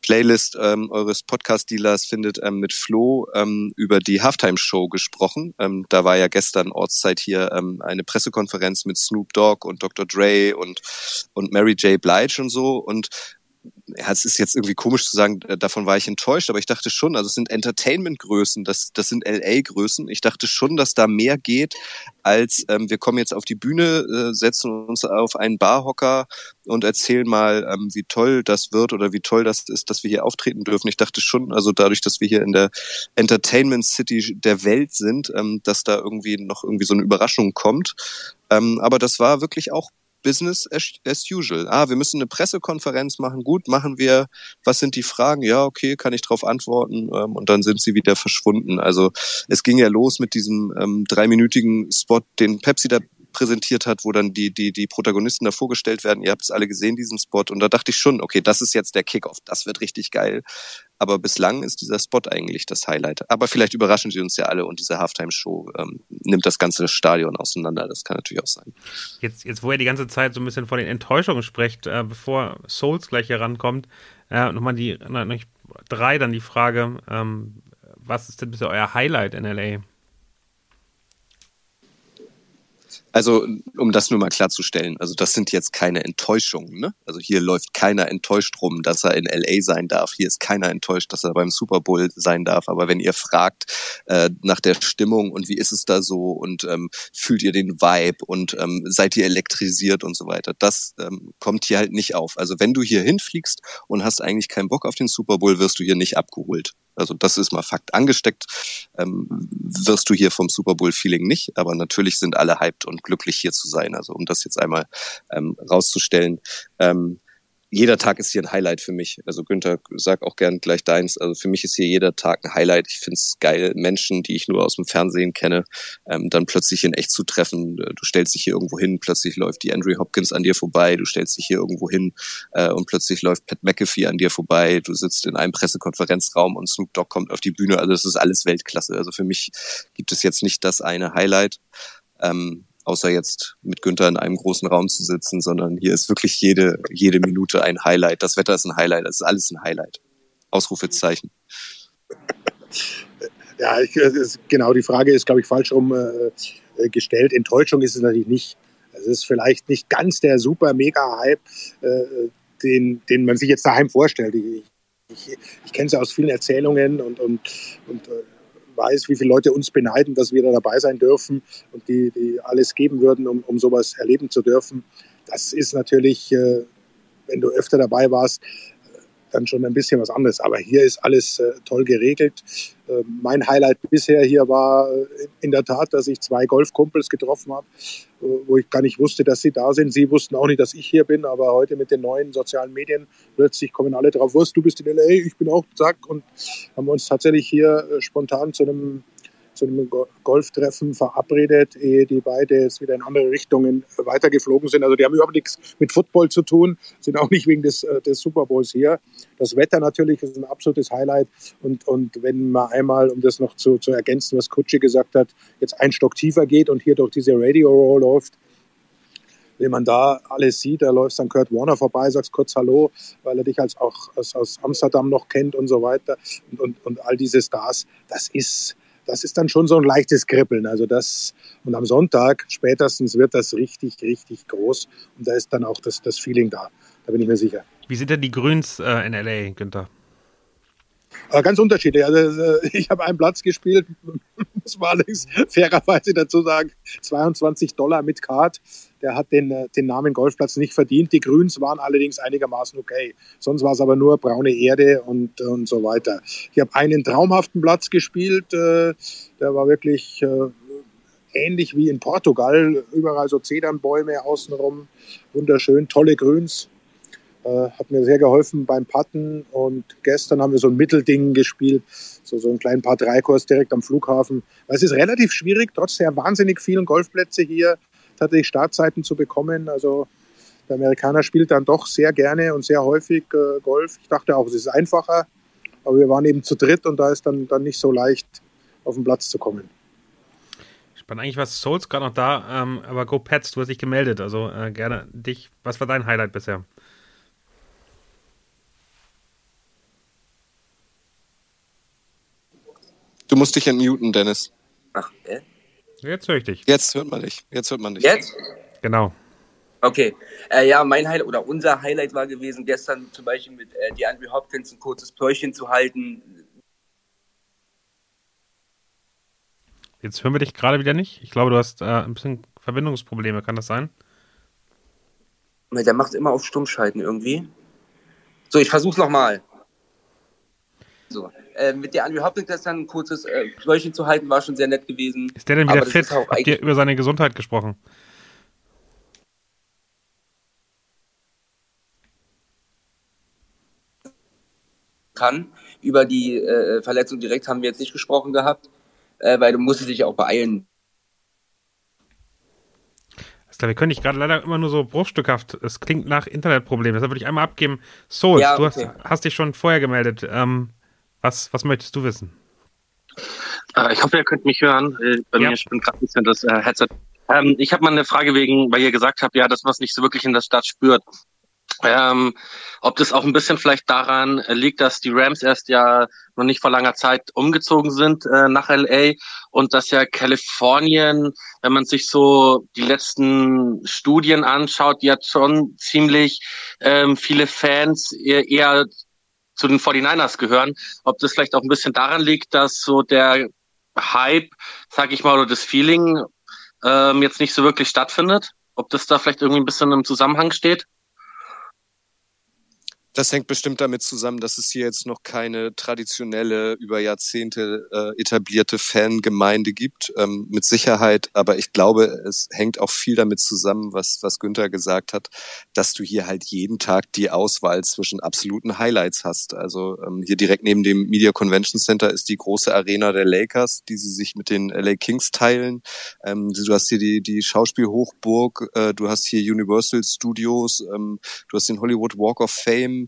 Playlist ähm, eures Podcast-Dealers findet, ähm, mit Flo ähm, über die Halftime-Show gesprochen. Ähm, da war ja gestern Ortszeit hier ähm, eine Pressekonferenz mit Snoop Dogg und Dr. Dre und, und Mary J. Blige und so. Und ja, es ist jetzt irgendwie komisch zu sagen, äh, davon war ich enttäuscht, aber ich dachte schon, also es sind Entertainment-Größen, das, das sind LA-Größen. Ich dachte schon, dass da mehr geht, als ähm, wir kommen jetzt auf die Bühne, äh, setzen uns auf einen Barhocker und erzählen mal, ähm, wie toll das wird oder wie toll das ist, dass wir hier auftreten dürfen. Ich dachte schon, also dadurch, dass wir hier in der Entertainment City der Welt sind, ähm, dass da irgendwie noch irgendwie so eine Überraschung kommt. Ähm, aber das war wirklich auch Business as, usual. Ah, wir müssen eine Pressekonferenz machen. Gut, machen wir. Was sind die Fragen? Ja, okay, kann ich darauf antworten. Ähm, und dann sind sie wieder verschwunden. Also es ging ja los mit diesem ähm, dreiminütigen Spot, den Pepsi da präsentiert hat, wo dann die, die, die Protagonisten da vorgestellt werden. Ihr habt es alle gesehen, diesen Spot. Und da dachte ich schon, okay, das ist jetzt der Kickoff. Das wird richtig geil. Aber bislang ist dieser Spot eigentlich das Highlight. Aber vielleicht überraschen sie uns ja alle und diese Halftime-Show ähm, nimmt das ganze Stadion auseinander. Das kann natürlich auch sein. Jetzt, jetzt wo er die ganze Zeit so ein bisschen von den Enttäuschungen spricht, äh, bevor Souls gleich hier rankommt, äh, nochmal die na, noch drei, dann die Frage, ähm, was ist denn bisher euer Highlight in LA? Also, um das nur mal klarzustellen, also das sind jetzt keine Enttäuschungen. Ne? Also hier läuft keiner enttäuscht rum, dass er in LA sein darf. Hier ist keiner enttäuscht, dass er beim Super Bowl sein darf. Aber wenn ihr fragt äh, nach der Stimmung und wie ist es da so und ähm, fühlt ihr den Vibe und ähm, seid ihr elektrisiert und so weiter, das ähm, kommt hier halt nicht auf. Also wenn du hier hinfliegst und hast eigentlich keinen Bock auf den Super Bowl, wirst du hier nicht abgeholt. Also das ist mal Fakt. Angesteckt ähm, wirst du hier vom Super Bowl-Feeling nicht, aber natürlich sind alle hyped und glücklich hier zu sein. Also um das jetzt einmal ähm, rauszustellen. Ähm, jeder Tag ist hier ein Highlight für mich. Also Günther, sag auch gern gleich deins. Also für mich ist hier jeder Tag ein Highlight. Ich finde es geil, Menschen, die ich nur aus dem Fernsehen kenne, ähm, dann plötzlich in echt zu treffen. Du stellst dich hier irgendwo hin, plötzlich läuft die Andrew Hopkins an dir vorbei. Du stellst dich hier irgendwo hin äh, und plötzlich läuft Pat McAfee an dir vorbei. Du sitzt in einem Pressekonferenzraum und Snoop Dogg kommt auf die Bühne. Also das ist alles Weltklasse. Also für mich gibt es jetzt nicht das eine Highlight. Ähm, außer jetzt mit Günther in einem großen Raum zu sitzen, sondern hier ist wirklich jede, jede Minute ein Highlight. Das Wetter ist ein Highlight, das ist alles ein Highlight. Ausrufezeichen. Ja, ich, genau, die Frage ist, glaube ich, falsch rum äh, gestellt. Enttäuschung ist es natürlich nicht. Also ist vielleicht nicht ganz der super Mega-Hype, äh, den, den man sich jetzt daheim vorstellt. Ich, ich, ich kenne es aus vielen Erzählungen und, und, und äh, weiß, wie viele Leute uns beneiden, dass wir da dabei sein dürfen und die, die alles geben würden, um, um sowas erleben zu dürfen. Das ist natürlich, äh, wenn du öfter dabei warst, dann schon ein bisschen was anderes. Aber hier ist alles äh, toll geregelt. Äh, mein Highlight bisher hier war äh, in der Tat, dass ich zwei Golfkumpels getroffen habe, äh, wo ich gar nicht wusste, dass sie da sind. Sie wussten auch nicht, dass ich hier bin, aber heute mit den neuen sozialen Medien plötzlich kommen alle drauf, was, du bist in LA, ich bin auch, zack, und haben uns tatsächlich hier äh, spontan zu einem zu einem Golftreffen verabredet, ehe die beide jetzt wieder in andere Richtungen weitergeflogen sind. Also die haben überhaupt nichts mit Football zu tun, sind auch nicht wegen des, äh, des Super Bowls hier. Das Wetter natürlich ist ein absolutes Highlight. Und, und wenn man einmal, um das noch zu, zu ergänzen, was Kutsche gesagt hat, jetzt ein Stock tiefer geht und hier durch diese Radio Roll läuft, wenn man da alles sieht, da läuft dann Kurt Warner vorbei, sagst kurz Hallo, weil er dich als auch aus, aus Amsterdam noch kennt und so weiter und, und, und all diese Stars, das ist, das ist dann schon so ein leichtes Kribbeln. Also das, und am Sonntag spätestens wird das richtig, richtig groß. Und da ist dann auch das, das Feeling da. Da bin ich mir sicher. Wie sind denn die Grüns äh, in LA, Günther? Aber ganz unterschiedlich. Also äh, ich habe einen Platz gespielt, muss man allerdings fairerweise dazu sagen, 22 Dollar mit Card. Der hat den, äh, den Namen Golfplatz nicht verdient. Die Grüns waren allerdings einigermaßen okay. Sonst war es aber nur braune Erde und, und so weiter. Ich habe einen traumhaften Platz gespielt. Äh, der war wirklich ähnlich wie in Portugal. Überall so Zedernbäume außenrum. Wunderschön, tolle Grüns. Äh, hat mir sehr geholfen beim Putten und gestern haben wir so ein Mittelding gespielt, so, so einen kleinen Paar-3-Kurs direkt am Flughafen. Es ist relativ schwierig, trotz der wahnsinnig vielen Golfplätze hier tatsächlich Startzeiten zu bekommen. Also der Amerikaner spielt dann doch sehr gerne und sehr häufig äh, Golf. Ich dachte auch, es ist einfacher, aber wir waren eben zu dritt und da ist dann, dann nicht so leicht, auf den Platz zu kommen. Spannend, eigentlich war Souls gerade noch da, ähm, aber Go Pets, du hast dich gemeldet, also äh, gerne dich. Was war dein Highlight bisher? Du musst dich entmuten, Dennis. Ach, äh? Jetzt höre ich dich. Jetzt hört man dich. Jetzt hört man dich. Jetzt? Genau. Okay. Äh, ja, mein Highlight oder unser Highlight war gewesen, gestern zum Beispiel mit äh, DeAndre Hopkins ein kurzes Pläuschen zu halten. Jetzt hören wir dich gerade wieder nicht. Ich glaube, du hast äh, ein bisschen Verbindungsprobleme. Kann das sein? Der macht immer auf Stummschalten irgendwie. So, ich versuch's nochmal. So. Äh, mit der Andrew Hopkins gestern ein kurzes äh, zu halten, war schon sehr nett gewesen. Ist der denn wieder fit? Habt ihr über seine Gesundheit gesprochen? Kann. Über die äh, Verletzung direkt haben wir jetzt nicht gesprochen gehabt, äh, weil du musstest dich auch beeilen. Wir können dich gerade leider immer nur so bruchstückhaft. Es klingt nach Internetproblemen. Deshalb würde ich einmal abgeben. Souls, ja, okay. du hast, hast, dich schon vorher gemeldet. Ähm, was, was möchtest du wissen? Äh, ich hoffe, ihr könnt mich hören. Äh, bei ja. mir spinnt gerade ein bisschen das äh, Headset. Ähm, ich habe mal eine Frage wegen, weil ihr gesagt habt, ja, dass man es nicht so wirklich in der Stadt spürt. Ähm, ob das auch ein bisschen vielleicht daran liegt, dass die Rams erst ja noch nicht vor langer Zeit umgezogen sind äh, nach LA und dass ja Kalifornien, wenn man sich so die letzten Studien anschaut, die hat schon ziemlich ähm, viele Fans eher, eher zu den 49ers gehören, ob das vielleicht auch ein bisschen daran liegt, dass so der Hype, sag ich mal, oder das Feeling ähm, jetzt nicht so wirklich stattfindet, ob das da vielleicht irgendwie ein bisschen im Zusammenhang steht. Das hängt bestimmt damit zusammen, dass es hier jetzt noch keine traditionelle, über Jahrzehnte äh, etablierte Fangemeinde gibt. Ähm, mit Sicherheit, aber ich glaube, es hängt auch viel damit zusammen, was, was Günther gesagt hat, dass du hier halt jeden Tag die Auswahl zwischen absoluten Highlights hast. Also ähm, hier direkt neben dem Media Convention Center ist die große Arena der Lakers, die sie sich mit den LA Kings teilen. Ähm, du hast hier die, die Schauspielhochburg, äh, du hast hier Universal Studios, ähm, du hast den Hollywood Walk of Fame,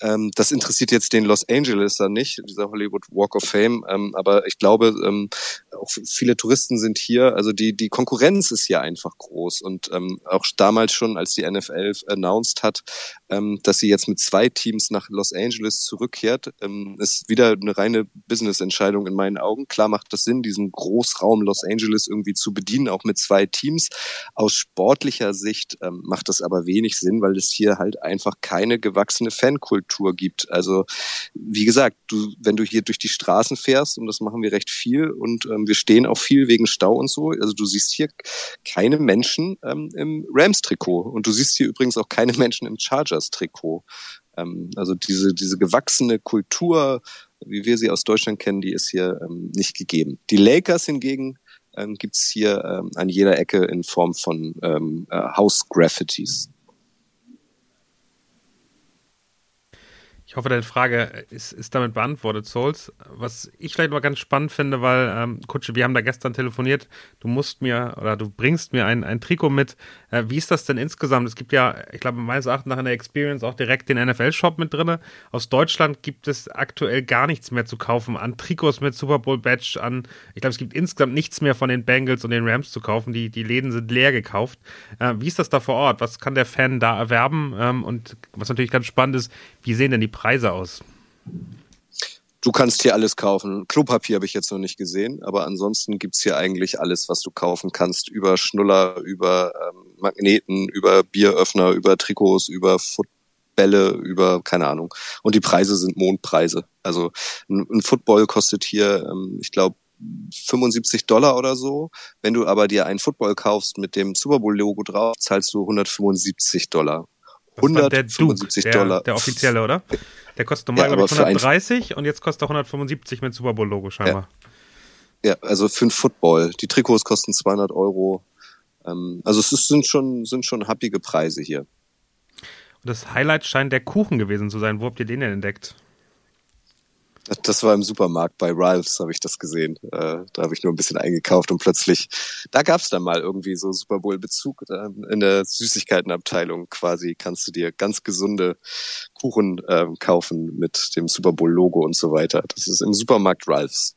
Ähm, das interessiert jetzt den Los Angelesern nicht, dieser Hollywood Walk of Fame. Ähm, aber ich glaube, ähm, auch viele Touristen sind hier. Also die, die Konkurrenz ist hier einfach groß. Und ähm, auch damals schon, als die NFL announced hat, ähm, dass sie jetzt mit zwei Teams nach Los Angeles zurückkehrt, ähm, ist wieder eine reine Business-Entscheidung in meinen Augen. Klar macht das Sinn, diesen Großraum Los Angeles irgendwie zu bedienen, auch mit zwei Teams. Aus sportlicher Sicht macht das aber wenig Sinn, weil es hier halt einfach keine gewachsene Fankultur gibt. Also wie gesagt, du, wenn du hier durch die Straßen fährst, und das machen wir recht viel, und ähm, wir stehen auch viel wegen Stau und so, also du siehst hier keine Menschen ähm, im Rams-Trikot und du siehst hier übrigens auch keine Menschen im Chargers-Trikot. Ähm, also diese, diese gewachsene Kultur, wie wir sie aus Deutschland kennen, die ist hier ähm, nicht gegeben. Die Lakers hingegen ähm, gibt hier ähm, an jeder Ecke in Form von ähm, äh, House-Graffitis. Ich hoffe, deine Frage ist, ist damit beantwortet, Souls. Was ich vielleicht mal ganz spannend finde, weil, ähm, Kutsche, wir haben da gestern telefoniert, du musst mir oder du bringst mir ein, ein Trikot mit. Äh, wie ist das denn insgesamt? Es gibt ja, ich glaube, meines Erachtens nach in der Experience auch direkt den NFL-Shop mit drin. Aus Deutschland gibt es aktuell gar nichts mehr zu kaufen an Trikots mit Super Bowl-Badge, an, ich glaube, es gibt insgesamt nichts mehr von den Bengals und den Rams zu kaufen. Die, die Läden sind leer gekauft. Äh, wie ist das da vor Ort? Was kann der Fan da erwerben? Ähm, und was natürlich ganz spannend ist, wie sehen denn die Preise aus? Du kannst hier alles kaufen. Klopapier habe ich jetzt noch nicht gesehen, aber ansonsten gibt's hier eigentlich alles, was du kaufen kannst. Über Schnuller, über ähm, Magneten, über Bieröffner, über Trikots, über Footbälle, über keine Ahnung. Und die Preise sind Mondpreise. Also ein, ein Football kostet hier, ähm, ich glaube, 75 Dollar oder so. Wenn du aber dir einen Football kaufst mit dem Super Bowl Logo drauf, zahlst du 175 Dollar. 175 der Dollar. Der offizielle, oder? Der kostet normal, ja, glaube ich, 130 und jetzt kostet er 175 mit Super Bowl-Logo scheinbar. Ja. ja, also für ein Football. Die Trikots kosten 200 Euro. Ähm, also es ist, sind schon, sind schon happige Preise hier. Und das Highlight scheint der Kuchen gewesen zu sein. Wo habt ihr den denn entdeckt? Das war im Supermarkt bei Ralphs, habe ich das gesehen. Äh, da habe ich nur ein bisschen eingekauft und plötzlich, da gab es dann mal irgendwie so Super Bowl-Bezug. In der Süßigkeitenabteilung quasi kannst du dir ganz gesunde Kuchen äh, kaufen mit dem Super Bowl-Logo und so weiter. Das ist im Supermarkt Ralphs.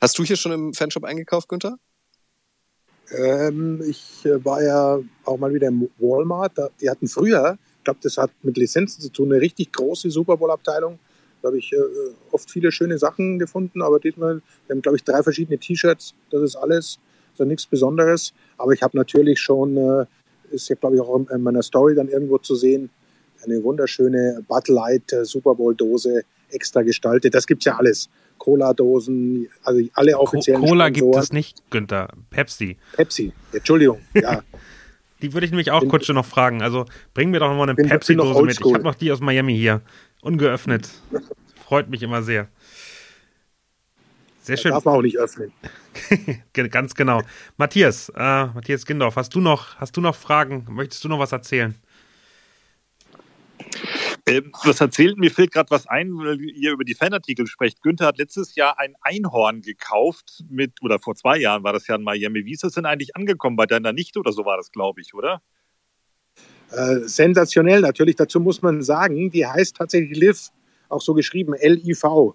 Hast du hier schon im Fanshop eingekauft, Günther? Ähm, ich äh, war ja auch mal wieder im Walmart. Die hatten früher, ich glaube, das hat mit Lizenzen zu tun, eine richtig große Super Bowl-Abteilung da habe ich äh, oft viele schöne Sachen gefunden, aber diesmal, wir haben, glaube ich, drei verschiedene T-Shirts. Das ist alles, also nichts Besonderes. Aber ich habe natürlich schon, äh, ist ja, glaube ich, auch in meiner Story dann irgendwo zu sehen, eine wunderschöne Bud Light äh, Super Bowl Dose extra gestaltet. Das gibt's ja alles. Cola-Dosen, also alle offiziellen Cola Sponsoren. gibt es nicht, Günther. Pepsi. Pepsi, Entschuldigung, ja. die würde ich nämlich auch kurz noch fragen. Also bring mir doch mal eine Pepsi-Dose mit. Ich habe noch die aus Miami hier. Ungeöffnet. Freut mich immer sehr. Sehr schön. Darf man auch nicht öffnen. Ganz genau. Matthias, äh, Matthias Gindorf, hast du noch, hast du noch Fragen? Möchtest du noch was erzählen? Ähm, was erzählt? Mir fällt gerade was ein, weil ihr über die Fanartikel sprecht. Günther hat letztes Jahr ein Einhorn gekauft mit, oder vor zwei Jahren war das ja in Miami. Wie ist das denn eigentlich angekommen? Bei deiner Nichte oder so war das, glaube ich, oder? Äh, sensationell natürlich. Dazu muss man sagen, die heißt tatsächlich Liv, auch so geschrieben, L-I-V.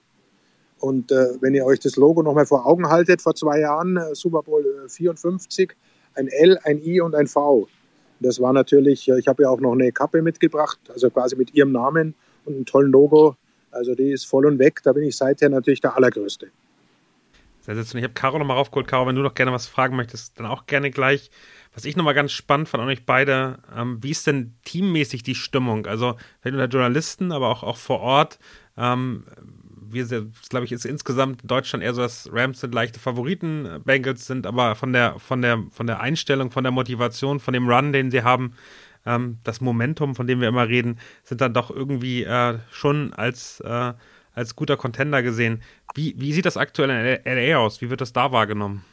Und äh, wenn ihr euch das Logo nochmal vor Augen haltet, vor zwei Jahren, äh, Super Bowl 54, äh, ein L, ein I und ein V. Das war natürlich, äh, ich habe ja auch noch eine Kappe mitgebracht, also quasi mit ihrem Namen und einem tollen Logo. Also die ist voll und weg. Da bin ich seither natürlich der Allergrößte. Sehr Ich habe Caro nochmal raufgeholt. Caro, wenn du noch gerne was fragen möchtest, dann auch gerne gleich. Was ich nochmal ganz spannend fand an euch beide, ähm, wie ist denn teammäßig die Stimmung? Also, wenn unter Journalisten, aber auch, auch vor Ort. Ähm, wir, glaube ich, ist insgesamt in Deutschland eher so, dass Rams sind leichte Favoriten, Bengals sind aber von der, von der, von der Einstellung, von der Motivation, von dem Run, den sie haben, ähm, das Momentum, von dem wir immer reden, sind dann doch irgendwie äh, schon als, äh, als guter Contender gesehen. Wie, wie sieht das aktuell in LA aus? Wie wird das da wahrgenommen?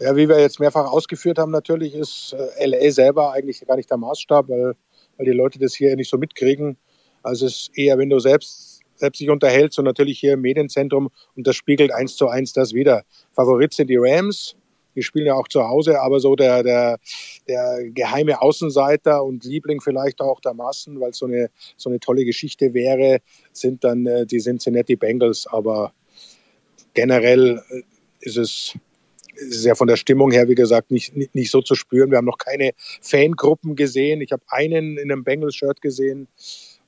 Ja, wie wir jetzt mehrfach ausgeführt haben, natürlich ist äh, LA selber eigentlich gar nicht der Maßstab, weil, weil die Leute das hier nicht so mitkriegen. Also es ist eher, wenn du selbst, selbst dich unterhältst und natürlich hier im Medienzentrum und das spiegelt eins zu eins das wieder. Favorit sind die Rams, die spielen ja auch zu Hause, aber so der, der, der geheime Außenseiter und Liebling vielleicht auch der Massen, weil so eine, so eine tolle Geschichte wäre, sind dann äh, die Cincinnati Bengals. Aber generell äh, ist es, ist ja von der Stimmung her, wie gesagt, nicht, nicht, nicht so zu spüren. Wir haben noch keine Fangruppen gesehen. Ich habe einen in einem Bengals-Shirt gesehen.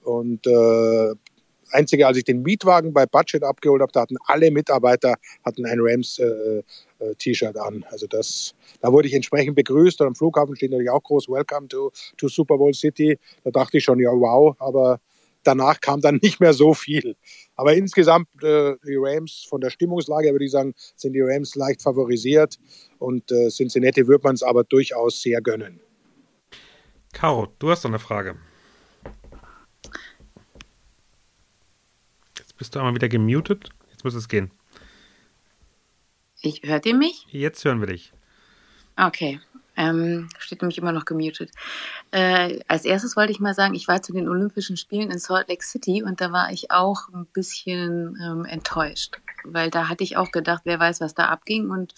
Und äh, Einzige, als ich den Mietwagen bei Budget abgeholt habe, da hatten alle Mitarbeiter hatten ein Rams äh, äh, T-Shirt an. Also das, da wurde ich entsprechend begrüßt. Und am Flughafen steht natürlich auch groß Welcome to, to Super Bowl City. Da dachte ich schon, ja wow, aber danach kam dann nicht mehr so viel. Aber insgesamt äh, die Rams von der Stimmungslage, würde ich sagen, sind die Rams leicht favorisiert und äh, Cincinnati wird man es aber durchaus sehr gönnen. Caro, du hast noch eine Frage. Bist du einmal wieder gemutet? Jetzt muss es gehen. Ich, hört ihr mich? Jetzt hören wir dich. Okay. Ähm, steht nämlich immer noch gemutet. Äh, als erstes wollte ich mal sagen, ich war zu den Olympischen Spielen in Salt Lake City und da war ich auch ein bisschen ähm, enttäuscht, weil da hatte ich auch gedacht, wer weiß, was da abging und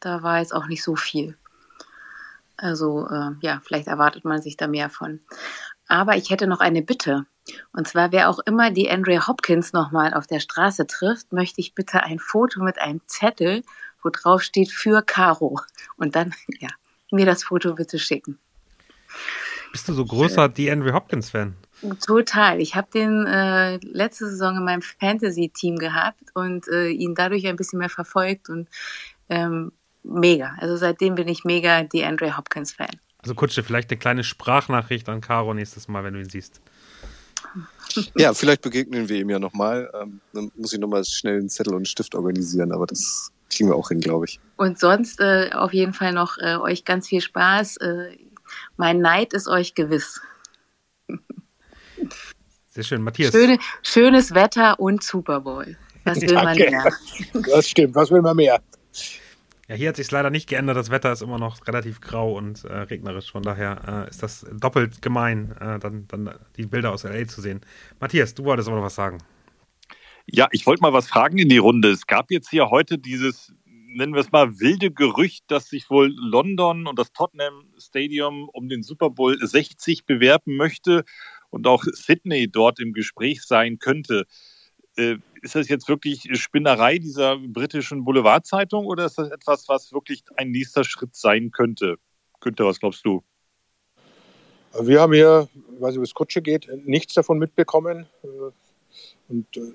da war jetzt auch nicht so viel. Also äh, ja, vielleicht erwartet man sich da mehr von. Aber ich hätte noch eine Bitte. Und zwar, wer auch immer die Andrea Hopkins nochmal auf der Straße trifft, möchte ich bitte ein Foto mit einem Zettel, wo drauf steht für Caro. Und dann, ja, mir das Foto bitte schicken. Bist du so großer die Andrea Hopkins-Fan? Total. Ich habe den äh, letzte Saison in meinem Fantasy-Team gehabt und äh, ihn dadurch ein bisschen mehr verfolgt und ähm, mega. Also seitdem bin ich mega die Andrea Hopkins-Fan. Also Kutsche, vielleicht eine kleine Sprachnachricht an Caro nächstes Mal, wenn du ihn siehst. Ja, vielleicht begegnen wir ihm ja nochmal. Ähm, dann muss ich nochmal schnell einen Zettel und einen Stift organisieren, aber das kriegen wir auch hin, glaube ich. Und sonst äh, auf jeden Fall noch äh, euch ganz viel Spaß. Äh, mein Neid ist euch gewiss. Sehr schön, Matthias. Schöne, schönes Wetter und Super Bowl. Was will man mehr? Das stimmt, was will man mehr? Ja, hier hat sich leider nicht geändert. Das Wetter ist immer noch relativ grau und äh, regnerisch. Von daher äh, ist das doppelt gemein, äh, dann, dann die Bilder aus LA zu sehen. Matthias, du wolltest aber noch was sagen. Ja, ich wollte mal was fragen in die Runde. Es gab jetzt hier heute dieses, nennen wir es mal, wilde Gerücht, dass sich wohl London und das Tottenham Stadium um den Super Bowl 60 bewerben möchte und auch Sydney dort im Gespräch sein könnte. Ist das jetzt wirklich Spinnerei dieser britischen Boulevardzeitung oder ist das etwas, was wirklich ein nächster Schritt sein könnte? Günther, was glaubst du? Wir haben hier, weiß ich, wie es Kutsche geht, nichts davon mitbekommen. Und äh,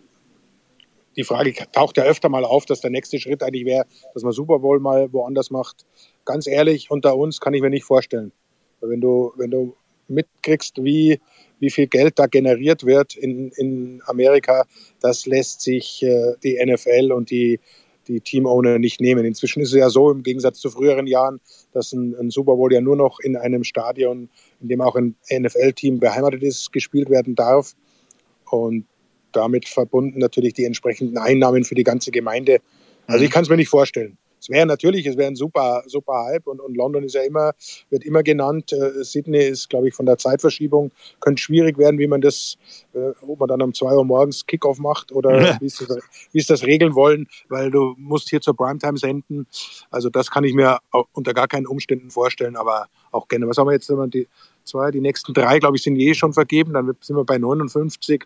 die Frage taucht ja öfter mal auf, dass der nächste Schritt eigentlich wäre, dass man Super Bowl mal woanders macht. Ganz ehrlich, unter uns kann ich mir nicht vorstellen. Wenn du, wenn du mitkriegst, wie wie viel Geld da generiert wird in, in Amerika, das lässt sich äh, die NFL und die, die Team-Owner nicht nehmen. Inzwischen ist es ja so, im Gegensatz zu früheren Jahren, dass ein, ein Super Bowl ja nur noch in einem Stadion, in dem auch ein NFL-Team beheimatet ist, gespielt werden darf. Und damit verbunden natürlich die entsprechenden Einnahmen für die ganze Gemeinde. Also ich mhm. kann es mir nicht vorstellen es wäre natürlich, es wäre ein super, super Hype und, und London ist ja immer, wird immer genannt. Äh, Sydney ist, glaube ich, von der Zeitverschiebung, könnte schwierig werden, wie man das, äh, ob man dann um zwei Uhr morgens Kickoff macht oder ja. wie sie das, das regeln wollen, weil du musst hier zur Primetime senden. Also das kann ich mir unter gar keinen Umständen vorstellen, aber auch gerne. Was haben wir jetzt? Die zwei, die nächsten drei, glaube ich, sind je schon vergeben, dann sind wir bei 59.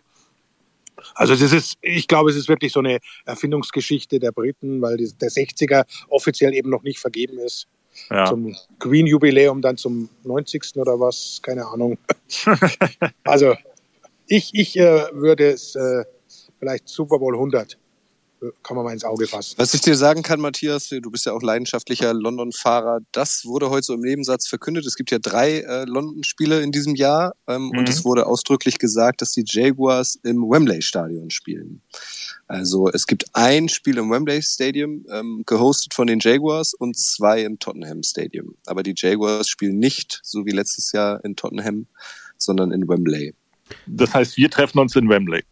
Also das ist, ich glaube, es ist wirklich so eine Erfindungsgeschichte der Briten, weil die, der 60er offiziell eben noch nicht vergeben ist. Ja. Zum Queen-Jubiläum, dann zum 90. oder was, keine Ahnung. also ich, ich äh, würde es äh, vielleicht Super Bowl 100 kann man mal ins Auge fassen. Was ich dir sagen kann, Matthias, du bist ja auch leidenschaftlicher London-Fahrer, das wurde heute so im Nebensatz verkündet. Es gibt ja drei äh, London-Spiele in diesem Jahr ähm, mhm. und es wurde ausdrücklich gesagt, dass die Jaguars im Wembley-Stadion spielen. Also es gibt ein Spiel im Wembley Stadium, ähm, gehostet von den Jaguars und zwei im Tottenham Stadium. Aber die Jaguars spielen nicht, so wie letztes Jahr in Tottenham, sondern in Wembley. Das heißt, wir treffen uns in Wembley.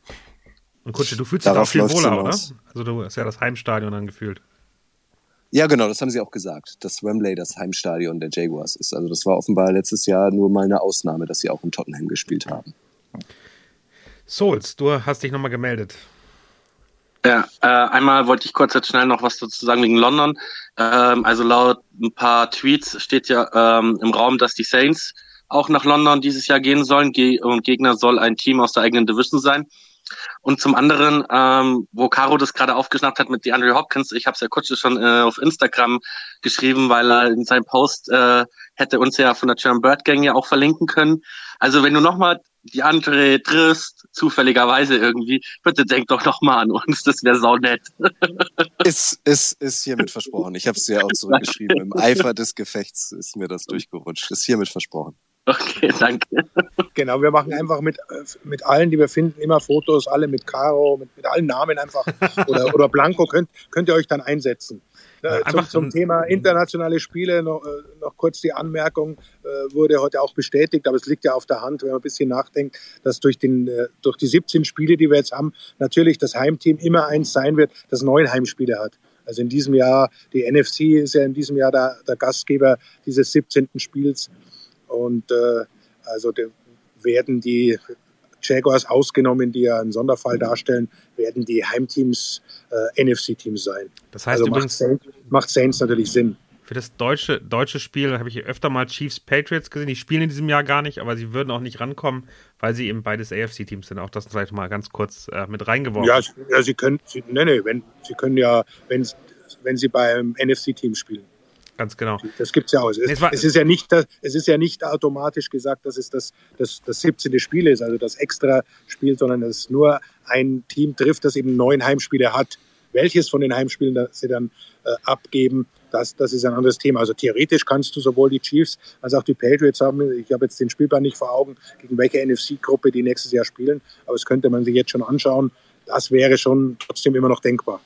Und Kutsche, du fühlst dich auch viel wohler, oder? Also du hast ja das Heimstadion angefühlt. Ja, genau, das haben sie auch gesagt, dass Wembley das Heimstadion der Jaguars ist. Also das war offenbar letztes Jahr nur mal eine Ausnahme, dass sie auch in Tottenham gespielt haben. Souls, du hast dich nochmal gemeldet. Ja, äh, einmal wollte ich kurz jetzt schnell noch was dazu sagen wegen London. Ähm, also laut ein paar Tweets steht ja ähm, im Raum, dass die Saints auch nach London dieses Jahr gehen sollen Ge und Gegner soll ein Team aus der eigenen Division sein. Und zum anderen, ähm, wo Caro das gerade aufgeschnappt hat mit DeAndre Hopkins, ich habe es ja kurz schon äh, auf Instagram geschrieben, weil er in seinem Post äh, hätte uns ja von der German Bird Gang ja auch verlinken können. Also wenn du nochmal DeAndre triffst, zufälligerweise irgendwie, bitte denk doch nochmal an uns, das wäre sau nett. ist, ist, ist hiermit versprochen. Ich habe es dir auch zurückgeschrieben. Im Eifer des Gefechts ist mir das durchgerutscht. Ist hiermit versprochen. Okay, danke. Genau, wir machen einfach mit, mit allen, die wir finden, immer Fotos, alle mit Caro, mit, mit allen Namen einfach. Oder, oder Blanco könnt, könnt ihr euch dann einsetzen. Äh, zum, zum, Thema internationale Spiele noch, äh, noch kurz die Anmerkung, äh, wurde heute auch bestätigt, aber es liegt ja auf der Hand, wenn man ein bisschen nachdenkt, dass durch, den, äh, durch die 17 Spiele, die wir jetzt haben, natürlich das Heimteam immer eins sein wird, das neun Heimspiele hat. Also in diesem Jahr, die NFC ist ja in diesem Jahr der, der Gastgeber dieses 17. Spiels. Und äh, also werden die Jaguars ausgenommen, die ja einen Sonderfall darstellen, werden die Heimteams äh, NFC-Teams sein. Das heißt also übrigens, macht Saints, macht Saints natürlich Sinn. Für das deutsche, deutsche Spiel habe ich öfter mal Chiefs Patriots gesehen. Die spielen in diesem Jahr gar nicht, aber sie würden auch nicht rankommen, weil sie eben beides AFC-Teams sind. Auch das vielleicht mal ganz kurz äh, mit reingeworfen. Ja, ja, sie können, sie, nee, nee, wenn, sie können ja, wenn, wenn sie beim NFC-Team spielen. Ganz genau. Das gibt es ja auch. Es, es, ist ja nicht, es ist ja nicht automatisch gesagt, dass es das, das, das 17. Spiel ist, also das extra Spiel, sondern dass nur ein Team trifft, das eben neun Heimspiele hat. Welches von den Heimspielen sie dann äh, abgeben, das, das ist ein anderes Thema. Also theoretisch kannst du sowohl die Chiefs als auch die Patriots haben. Ich habe jetzt den Spielplan nicht vor Augen, gegen welche NFC-Gruppe die nächstes Jahr spielen. Aber das könnte man sich jetzt schon anschauen. Das wäre schon trotzdem immer noch denkbar.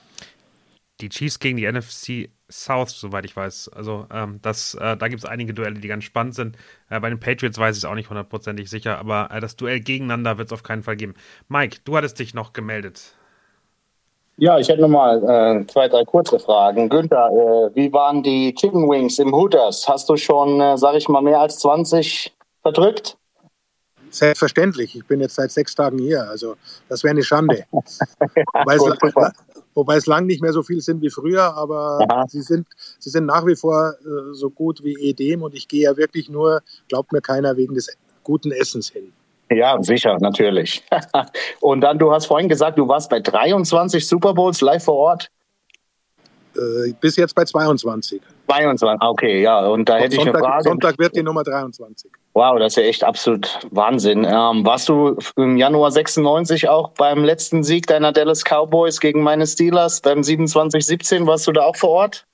Die Chiefs gegen die NFC South, soweit ich weiß. Also ähm, das, äh, da gibt es einige Duelle, die ganz spannend sind. Äh, bei den Patriots weiß ich es auch nicht hundertprozentig sicher, aber äh, das Duell gegeneinander wird es auf keinen Fall geben. Mike, du hattest dich noch gemeldet. Ja, ich hätte nochmal äh, zwei, drei kurze Fragen. Günther, äh, wie waren die Chicken Wings im Hooters? Hast du schon, äh, sag ich mal, mehr als 20 verdrückt? Selbstverständlich. Ich bin jetzt seit sechs Tagen hier. Also das wäre eine Schande. ja, Weil es, wobei es lang nicht mehr so viel sind wie früher, aber sie sind, sie sind nach wie vor äh, so gut wie Edem und ich gehe ja wirklich nur, glaubt mir keiner, wegen des guten Essens hin. Ja, sicher, natürlich. und dann, du hast vorhin gesagt, du warst bei 23 Super Bowls live vor Ort. Äh, bis jetzt bei 22. 22, okay, ja. Und da und hätte Sonntag, ich eine Frage. Sonntag wird die Nummer 23. Wow, das ist ja echt absolut Wahnsinn. Ähm, warst du im Januar 96 auch beim letzten Sieg deiner Dallas Cowboys gegen meine Steelers, beim 27-17, warst du da auch vor Ort?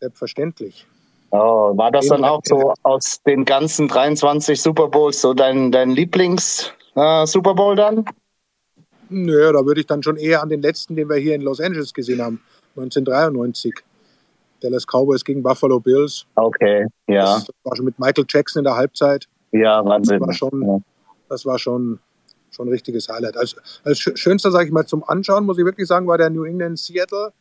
Selbstverständlich. Oh, war das dann auch so aus den ganzen 23 Super Bowls so dein, dein Lieblings-Super äh, Bowl dann? Nö, da würde ich dann schon eher an den letzten, den wir hier in Los Angeles gesehen haben, 1993. Dallas Cowboys gegen Buffalo Bills. Okay, ja. Das war schon mit Michael Jackson in der Halbzeit. Ja, Wahnsinn. Das war schon, ja. das war schon, schon ein richtiges Highlight. Als, als schönster, sage ich mal, zum Anschauen, muss ich wirklich sagen, war der New England Seattle,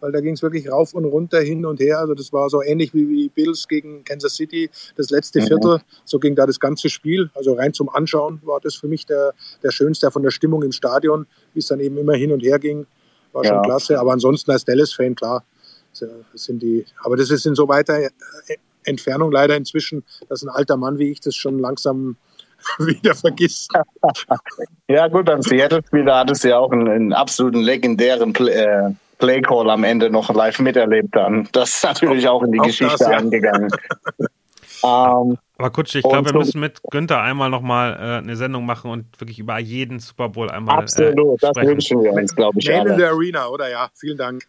weil da ging es wirklich rauf und runter, hin und her. Also das war so ähnlich wie, wie Bills gegen Kansas City, das letzte mhm. Viertel. So ging da das ganze Spiel. Also rein zum Anschauen war das für mich der, der schönste von der Stimmung im Stadion, wie es dann eben immer hin und her ging. War schon ja. klasse. Aber ansonsten als Dallas-Fan, klar, sind die, aber das ist in so weiter äh, Entfernung leider inzwischen, dass ein alter Mann wie ich das schon langsam wieder vergisst. ja, gut, beim Seattle-Spiel, da hattest du ja auch einen, einen absoluten legendären Play, äh, Playcall am Ende noch live miterlebt dann. Das ist natürlich auch in die auch Geschichte das, ja. eingegangen. ähm, aber Kutsch, ich glaube, wir müssen mit Günther einmal nochmal äh, eine Sendung machen und wirklich über jeden Super Bowl einmal Absolut, äh, das wünschen wir uns, glaube ich. Man in der Arena, oder ja? Vielen Dank.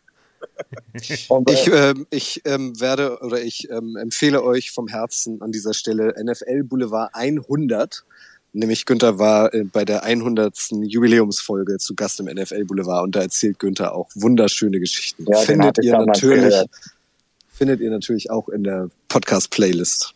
ich äh, ich ähm, werde oder ich ähm, empfehle euch vom Herzen an dieser Stelle NFL Boulevard 100. Nämlich Günther war äh, bei der 100. Jubiläumsfolge zu Gast im NFL Boulevard und da erzählt Günther auch wunderschöne Geschichten. Ja, findet ihr natürlich, findet ihr natürlich auch in der Podcast Playlist.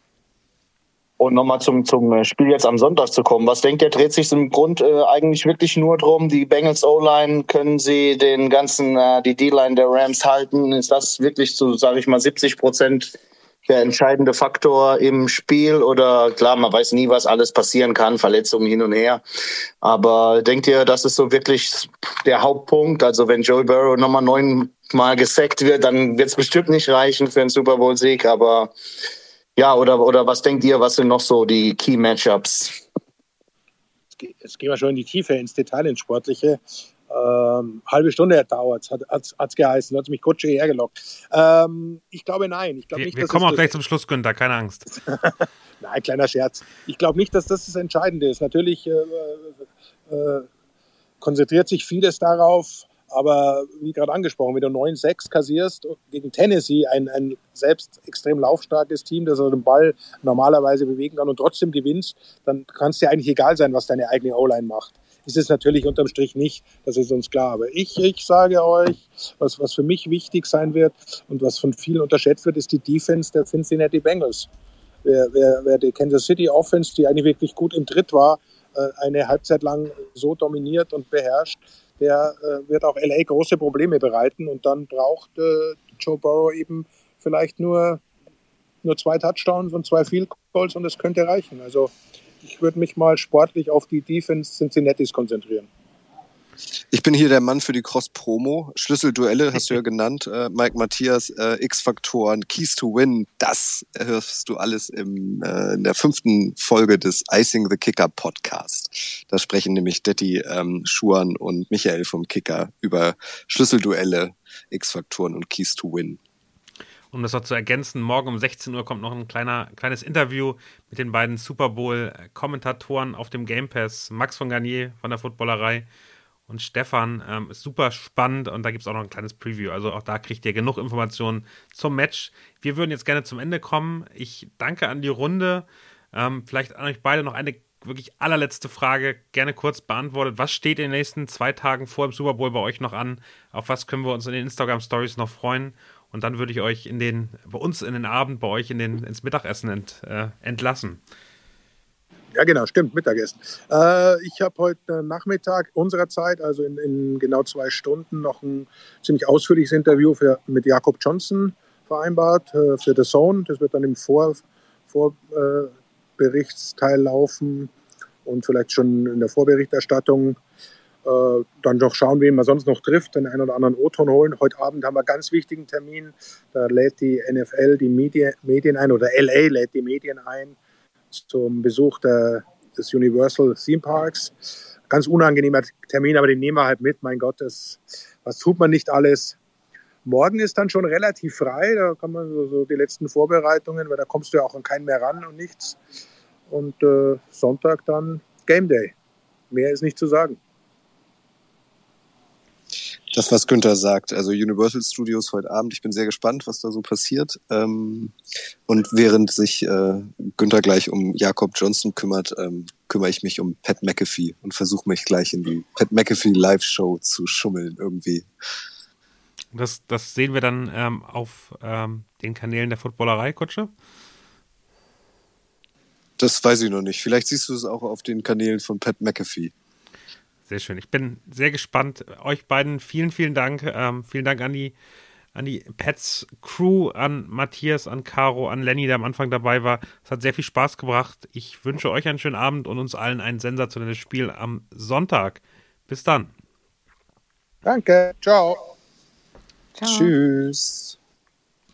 Und nochmal zum, zum Spiel jetzt am Sonntag zu kommen. Was denkt ihr, dreht sich im Grund äh, eigentlich wirklich nur drum? Die Bengals O-Line, können sie den ganzen, äh, die D-Line der Rams halten? Ist das wirklich zu, sage ich mal, 70 Prozent der entscheidende Faktor im Spiel oder klar, man weiß nie, was alles passieren kann, Verletzungen hin und her. Aber denkt ihr, das ist so wirklich der Hauptpunkt? Also wenn Joe Burrow nochmal neunmal gesackt wird, dann wird es bestimmt nicht reichen für einen Super Bowl-Sieg. Aber ja, oder, oder was denkt ihr, was sind noch so die Key Matchups? Jetzt gehen wir schon in die Tiefe, ins Detail, ins Sportliche. Ähm, halbe Stunde dauert hat es geheißen, hat mich Kutsche hergelockt. Ähm, ich glaube nein. Ich glaube wir, nicht, wir kommen auch gleich zum Schluss, Günther, keine Angst. nein, kleiner Scherz. Ich glaube nicht, dass das das Entscheidende ist. Natürlich äh, äh, konzentriert sich vieles darauf, aber wie gerade angesprochen, wenn du 9-6 kassierst gegen Tennessee, ein, ein selbst extrem laufstarkes Team, das den Ball normalerweise bewegen kann und trotzdem gewinnst, dann kann es dir eigentlich egal sein, was deine eigene O-Line macht ist es natürlich unterm Strich nicht, das ist uns klar. Aber ich, ich sage euch, was, was für mich wichtig sein wird und was von vielen unterschätzt wird, ist die Defense der Cincinnati Bengals. Wer, wer, wer die Kansas City Offense, die eigentlich wirklich gut im Tritt war, äh, eine Halbzeit lang so dominiert und beherrscht, der äh, wird auch LA große Probleme bereiten und dann braucht äh, Joe Burrow eben vielleicht nur, nur zwei Touchdowns und zwei Field Goals und es könnte reichen. Also ich würde mich mal sportlich auf die Defense Cincinnatis konzentrieren. Ich bin hier der Mann für die Cross-Promo. Schlüsselduelle hast du ja genannt. Äh, Mike Matthias, äh, X-Faktoren, Keys to Win. Das hörst du alles im, äh, in der fünften Folge des Icing the Kicker Podcast. Da sprechen nämlich Detti ähm, Schuan und Michael vom Kicker über Schlüsselduelle, X-Faktoren und Keys to Win um das noch zu ergänzen, morgen um 16 Uhr kommt noch ein kleiner, kleines Interview mit den beiden Super Bowl-Kommentatoren auf dem Game Pass. Max von Garnier von der Footballerei und Stefan. Ähm, ist super spannend und da gibt es auch noch ein kleines Preview. Also auch da kriegt ihr genug Informationen zum Match. Wir würden jetzt gerne zum Ende kommen. Ich danke an die Runde. Ähm, vielleicht an euch beide noch eine wirklich allerletzte Frage, gerne kurz beantwortet. Was steht in den nächsten zwei Tagen vor dem Super Bowl bei euch noch an? Auf was können wir uns in den Instagram Stories noch freuen? Und dann würde ich euch in den, bei uns in den Abend, bei euch in den, ins Mittagessen ent, äh, entlassen. Ja, genau, stimmt, Mittagessen. Äh, ich habe heute Nachmittag unserer Zeit, also in, in, genau zwei Stunden, noch ein ziemlich ausführliches Interview für, mit Jakob Johnson vereinbart äh, für The Zone. Das wird dann im Vor, Vorberichtsteil laufen und vielleicht schon in der Vorberichterstattung äh, dann noch schauen, wen man sonst noch trifft, den einen oder anderen O-Ton holen. Heute Abend haben wir einen ganz wichtigen Termin. Da lädt die NFL die Medien, Medien ein oder LA lädt die Medien ein zum Besuch der, des Universal Theme Parks. Ganz unangenehmer Termin, aber den nehmen wir halt mit. Mein Gott, das, was tut man nicht alles? Morgen ist dann schon relativ frei. Da kann man so, so die letzten Vorbereitungen, weil da kommst du ja auch an keinen mehr ran und nichts. Und äh, Sonntag dann Game Day. Mehr ist nicht zu sagen das, was Günther sagt. Also Universal Studios heute Abend. Ich bin sehr gespannt, was da so passiert. Ähm, und während sich äh, Günther gleich um Jakob Johnson kümmert, ähm, kümmere ich mich um Pat McAfee und versuche mich gleich in die Pat McAfee Live-Show zu schummeln irgendwie. Das, das sehen wir dann ähm, auf ähm, den Kanälen der Footballerei, Kutsche? Das weiß ich noch nicht. Vielleicht siehst du es auch auf den Kanälen von Pat McAfee. Sehr schön. Ich bin sehr gespannt. Euch beiden vielen, vielen Dank. Ähm, vielen Dank an die, an die Pets Crew, an Matthias, an Caro, an Lenny, der am Anfang dabei war. Es hat sehr viel Spaß gebracht. Ich wünsche euch einen schönen Abend und uns allen ein sensationelles Spiel am Sonntag. Bis dann. Danke. Ciao. Ciao. Tschüss.